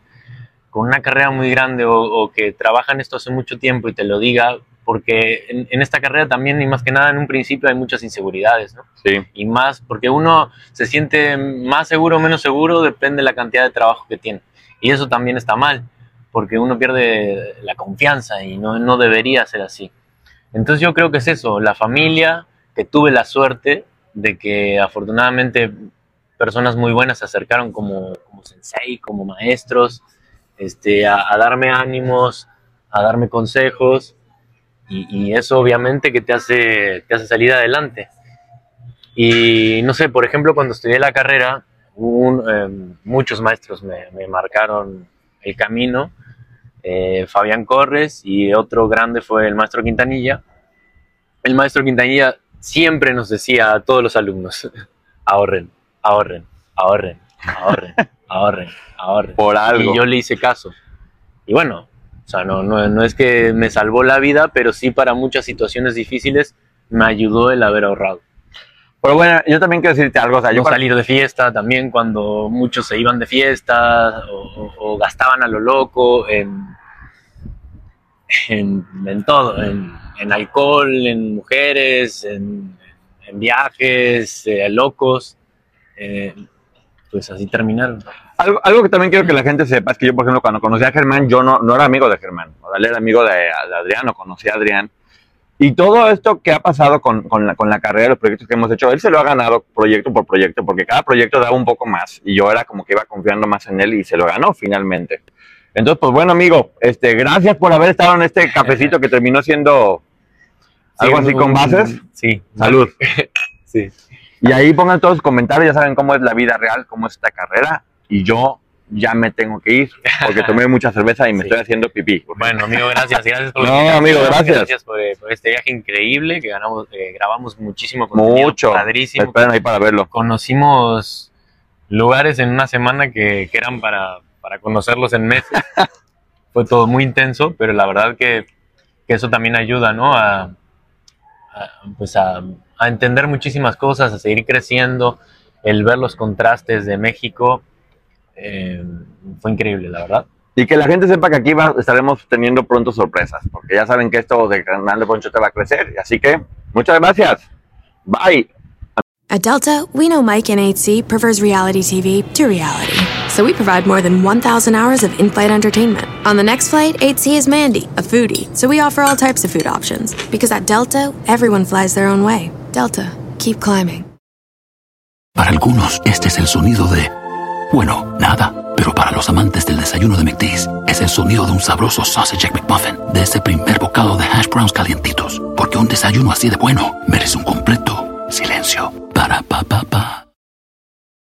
con una carrera muy grande o, o que trabaja en esto hace mucho tiempo y te lo diga, porque en, en esta carrera también, y más que nada en un principio, hay muchas inseguridades, ¿no? Sí. y más, porque uno se siente más seguro o menos seguro, depende de la cantidad de trabajo que tiene. Y eso también está mal, porque uno pierde la confianza y no, no debería ser así. Entonces yo creo que es eso, la familia, que tuve la suerte de que afortunadamente personas muy buenas se acercaron como, como sensei, como maestros, este, a, darme ánimos, a darme consejos, y, eso obviamente que te hace, te hace salir adelante. Y no sé, por ejemplo, cuando estudié la carrera, eh, muchos maestros me, me marcaron el camino. eh, Fabián Corres y otro grande fue el maestro Quintanilla. El maestro Quintanilla siempre nos decía a todos los alumnos, ahorren, ahorren, ahorren, ahorren, ahorren, ahorren. Por algo. Y yo le hice caso. Y bueno, o sea, no, no, no es que me salvó la vida, pero sí para muchas situaciones difíciles me ayudó el haber ahorrado. Pero bueno, yo también quiero decirte algo. O sea, yo no cuando- salir de fiesta también cuando muchos se iban de fiesta o, o- o gastaban a lo loco en, en, todo, en, alcohol, en mujeres, en, viajes, eh, locos, eh, pues así terminaron. algo, algo que también quiero que la gente sepa es que yo, por ejemplo, cuando conocí a Germán, yo no, no era amigo de Germán. O era amigo de, de Adrián, o conocí a Adrián. Y todo esto que ha pasado con, con la, con la carrera, los proyectos que hemos hecho, él se lo ha ganado proyecto por proyecto, porque cada proyecto daba un poco más. Y yo era como que iba confiando más en él y se lo ganó finalmente. Entonces, pues bueno, amigo, este, gracias por haber estado en este cafecito que terminó siendo algo Sí, así con bases. Sí. Salud. Sí. Y ahí pongan todos sus comentarios, ya saben cómo es la vida real, cómo es esta carrera. Y yo ya me tengo que ir porque tomé mucha cerveza y me Sí. estoy haciendo pipí. Bueno, amigo, gracias. Gracias por No, amigo, gracias. Gracias por, eh, por este viaje increíble que ganamos, eh, grabamos muchísimo contenido. Mucho. Padrísimo. Esperen ahí para verlo. Conocimos lugares en una semana que, que eran para, para conocerlos en meses. Fue todo muy intenso, pero la verdad que, que eso también ayuda, ¿no? A, a- pues a, a entender muchísimas cosas, a seguir creciendo, el ver los contrastes de México eh, fue increíble, la verdad. Y que la gente sepa que aquí va- estaremos teniendo pronto sorpresas, porque ya saben que esto de canal de Poncho te va a crecer. Así que, muchas gracias. Bye. At Delta, we know Mike in 8C prefers reality TV to reality. So we provide more than 1,000 hours of in flight entertainment. On the next flight, 8C is Mandy, a foodie. So we offer all types of food options. Because at Delta, everyone flies their own way. Delta, keep climbing. Para algunos, este es el sonido de... Bueno, nada. Pero para los amantes del desayuno de McDee's, es el sonido de un sabroso sausage McMuffin, de ese primer bocado de hash browns calientitos. Porque un desayuno así de bueno merece un completo silencio. Para pa pa pa.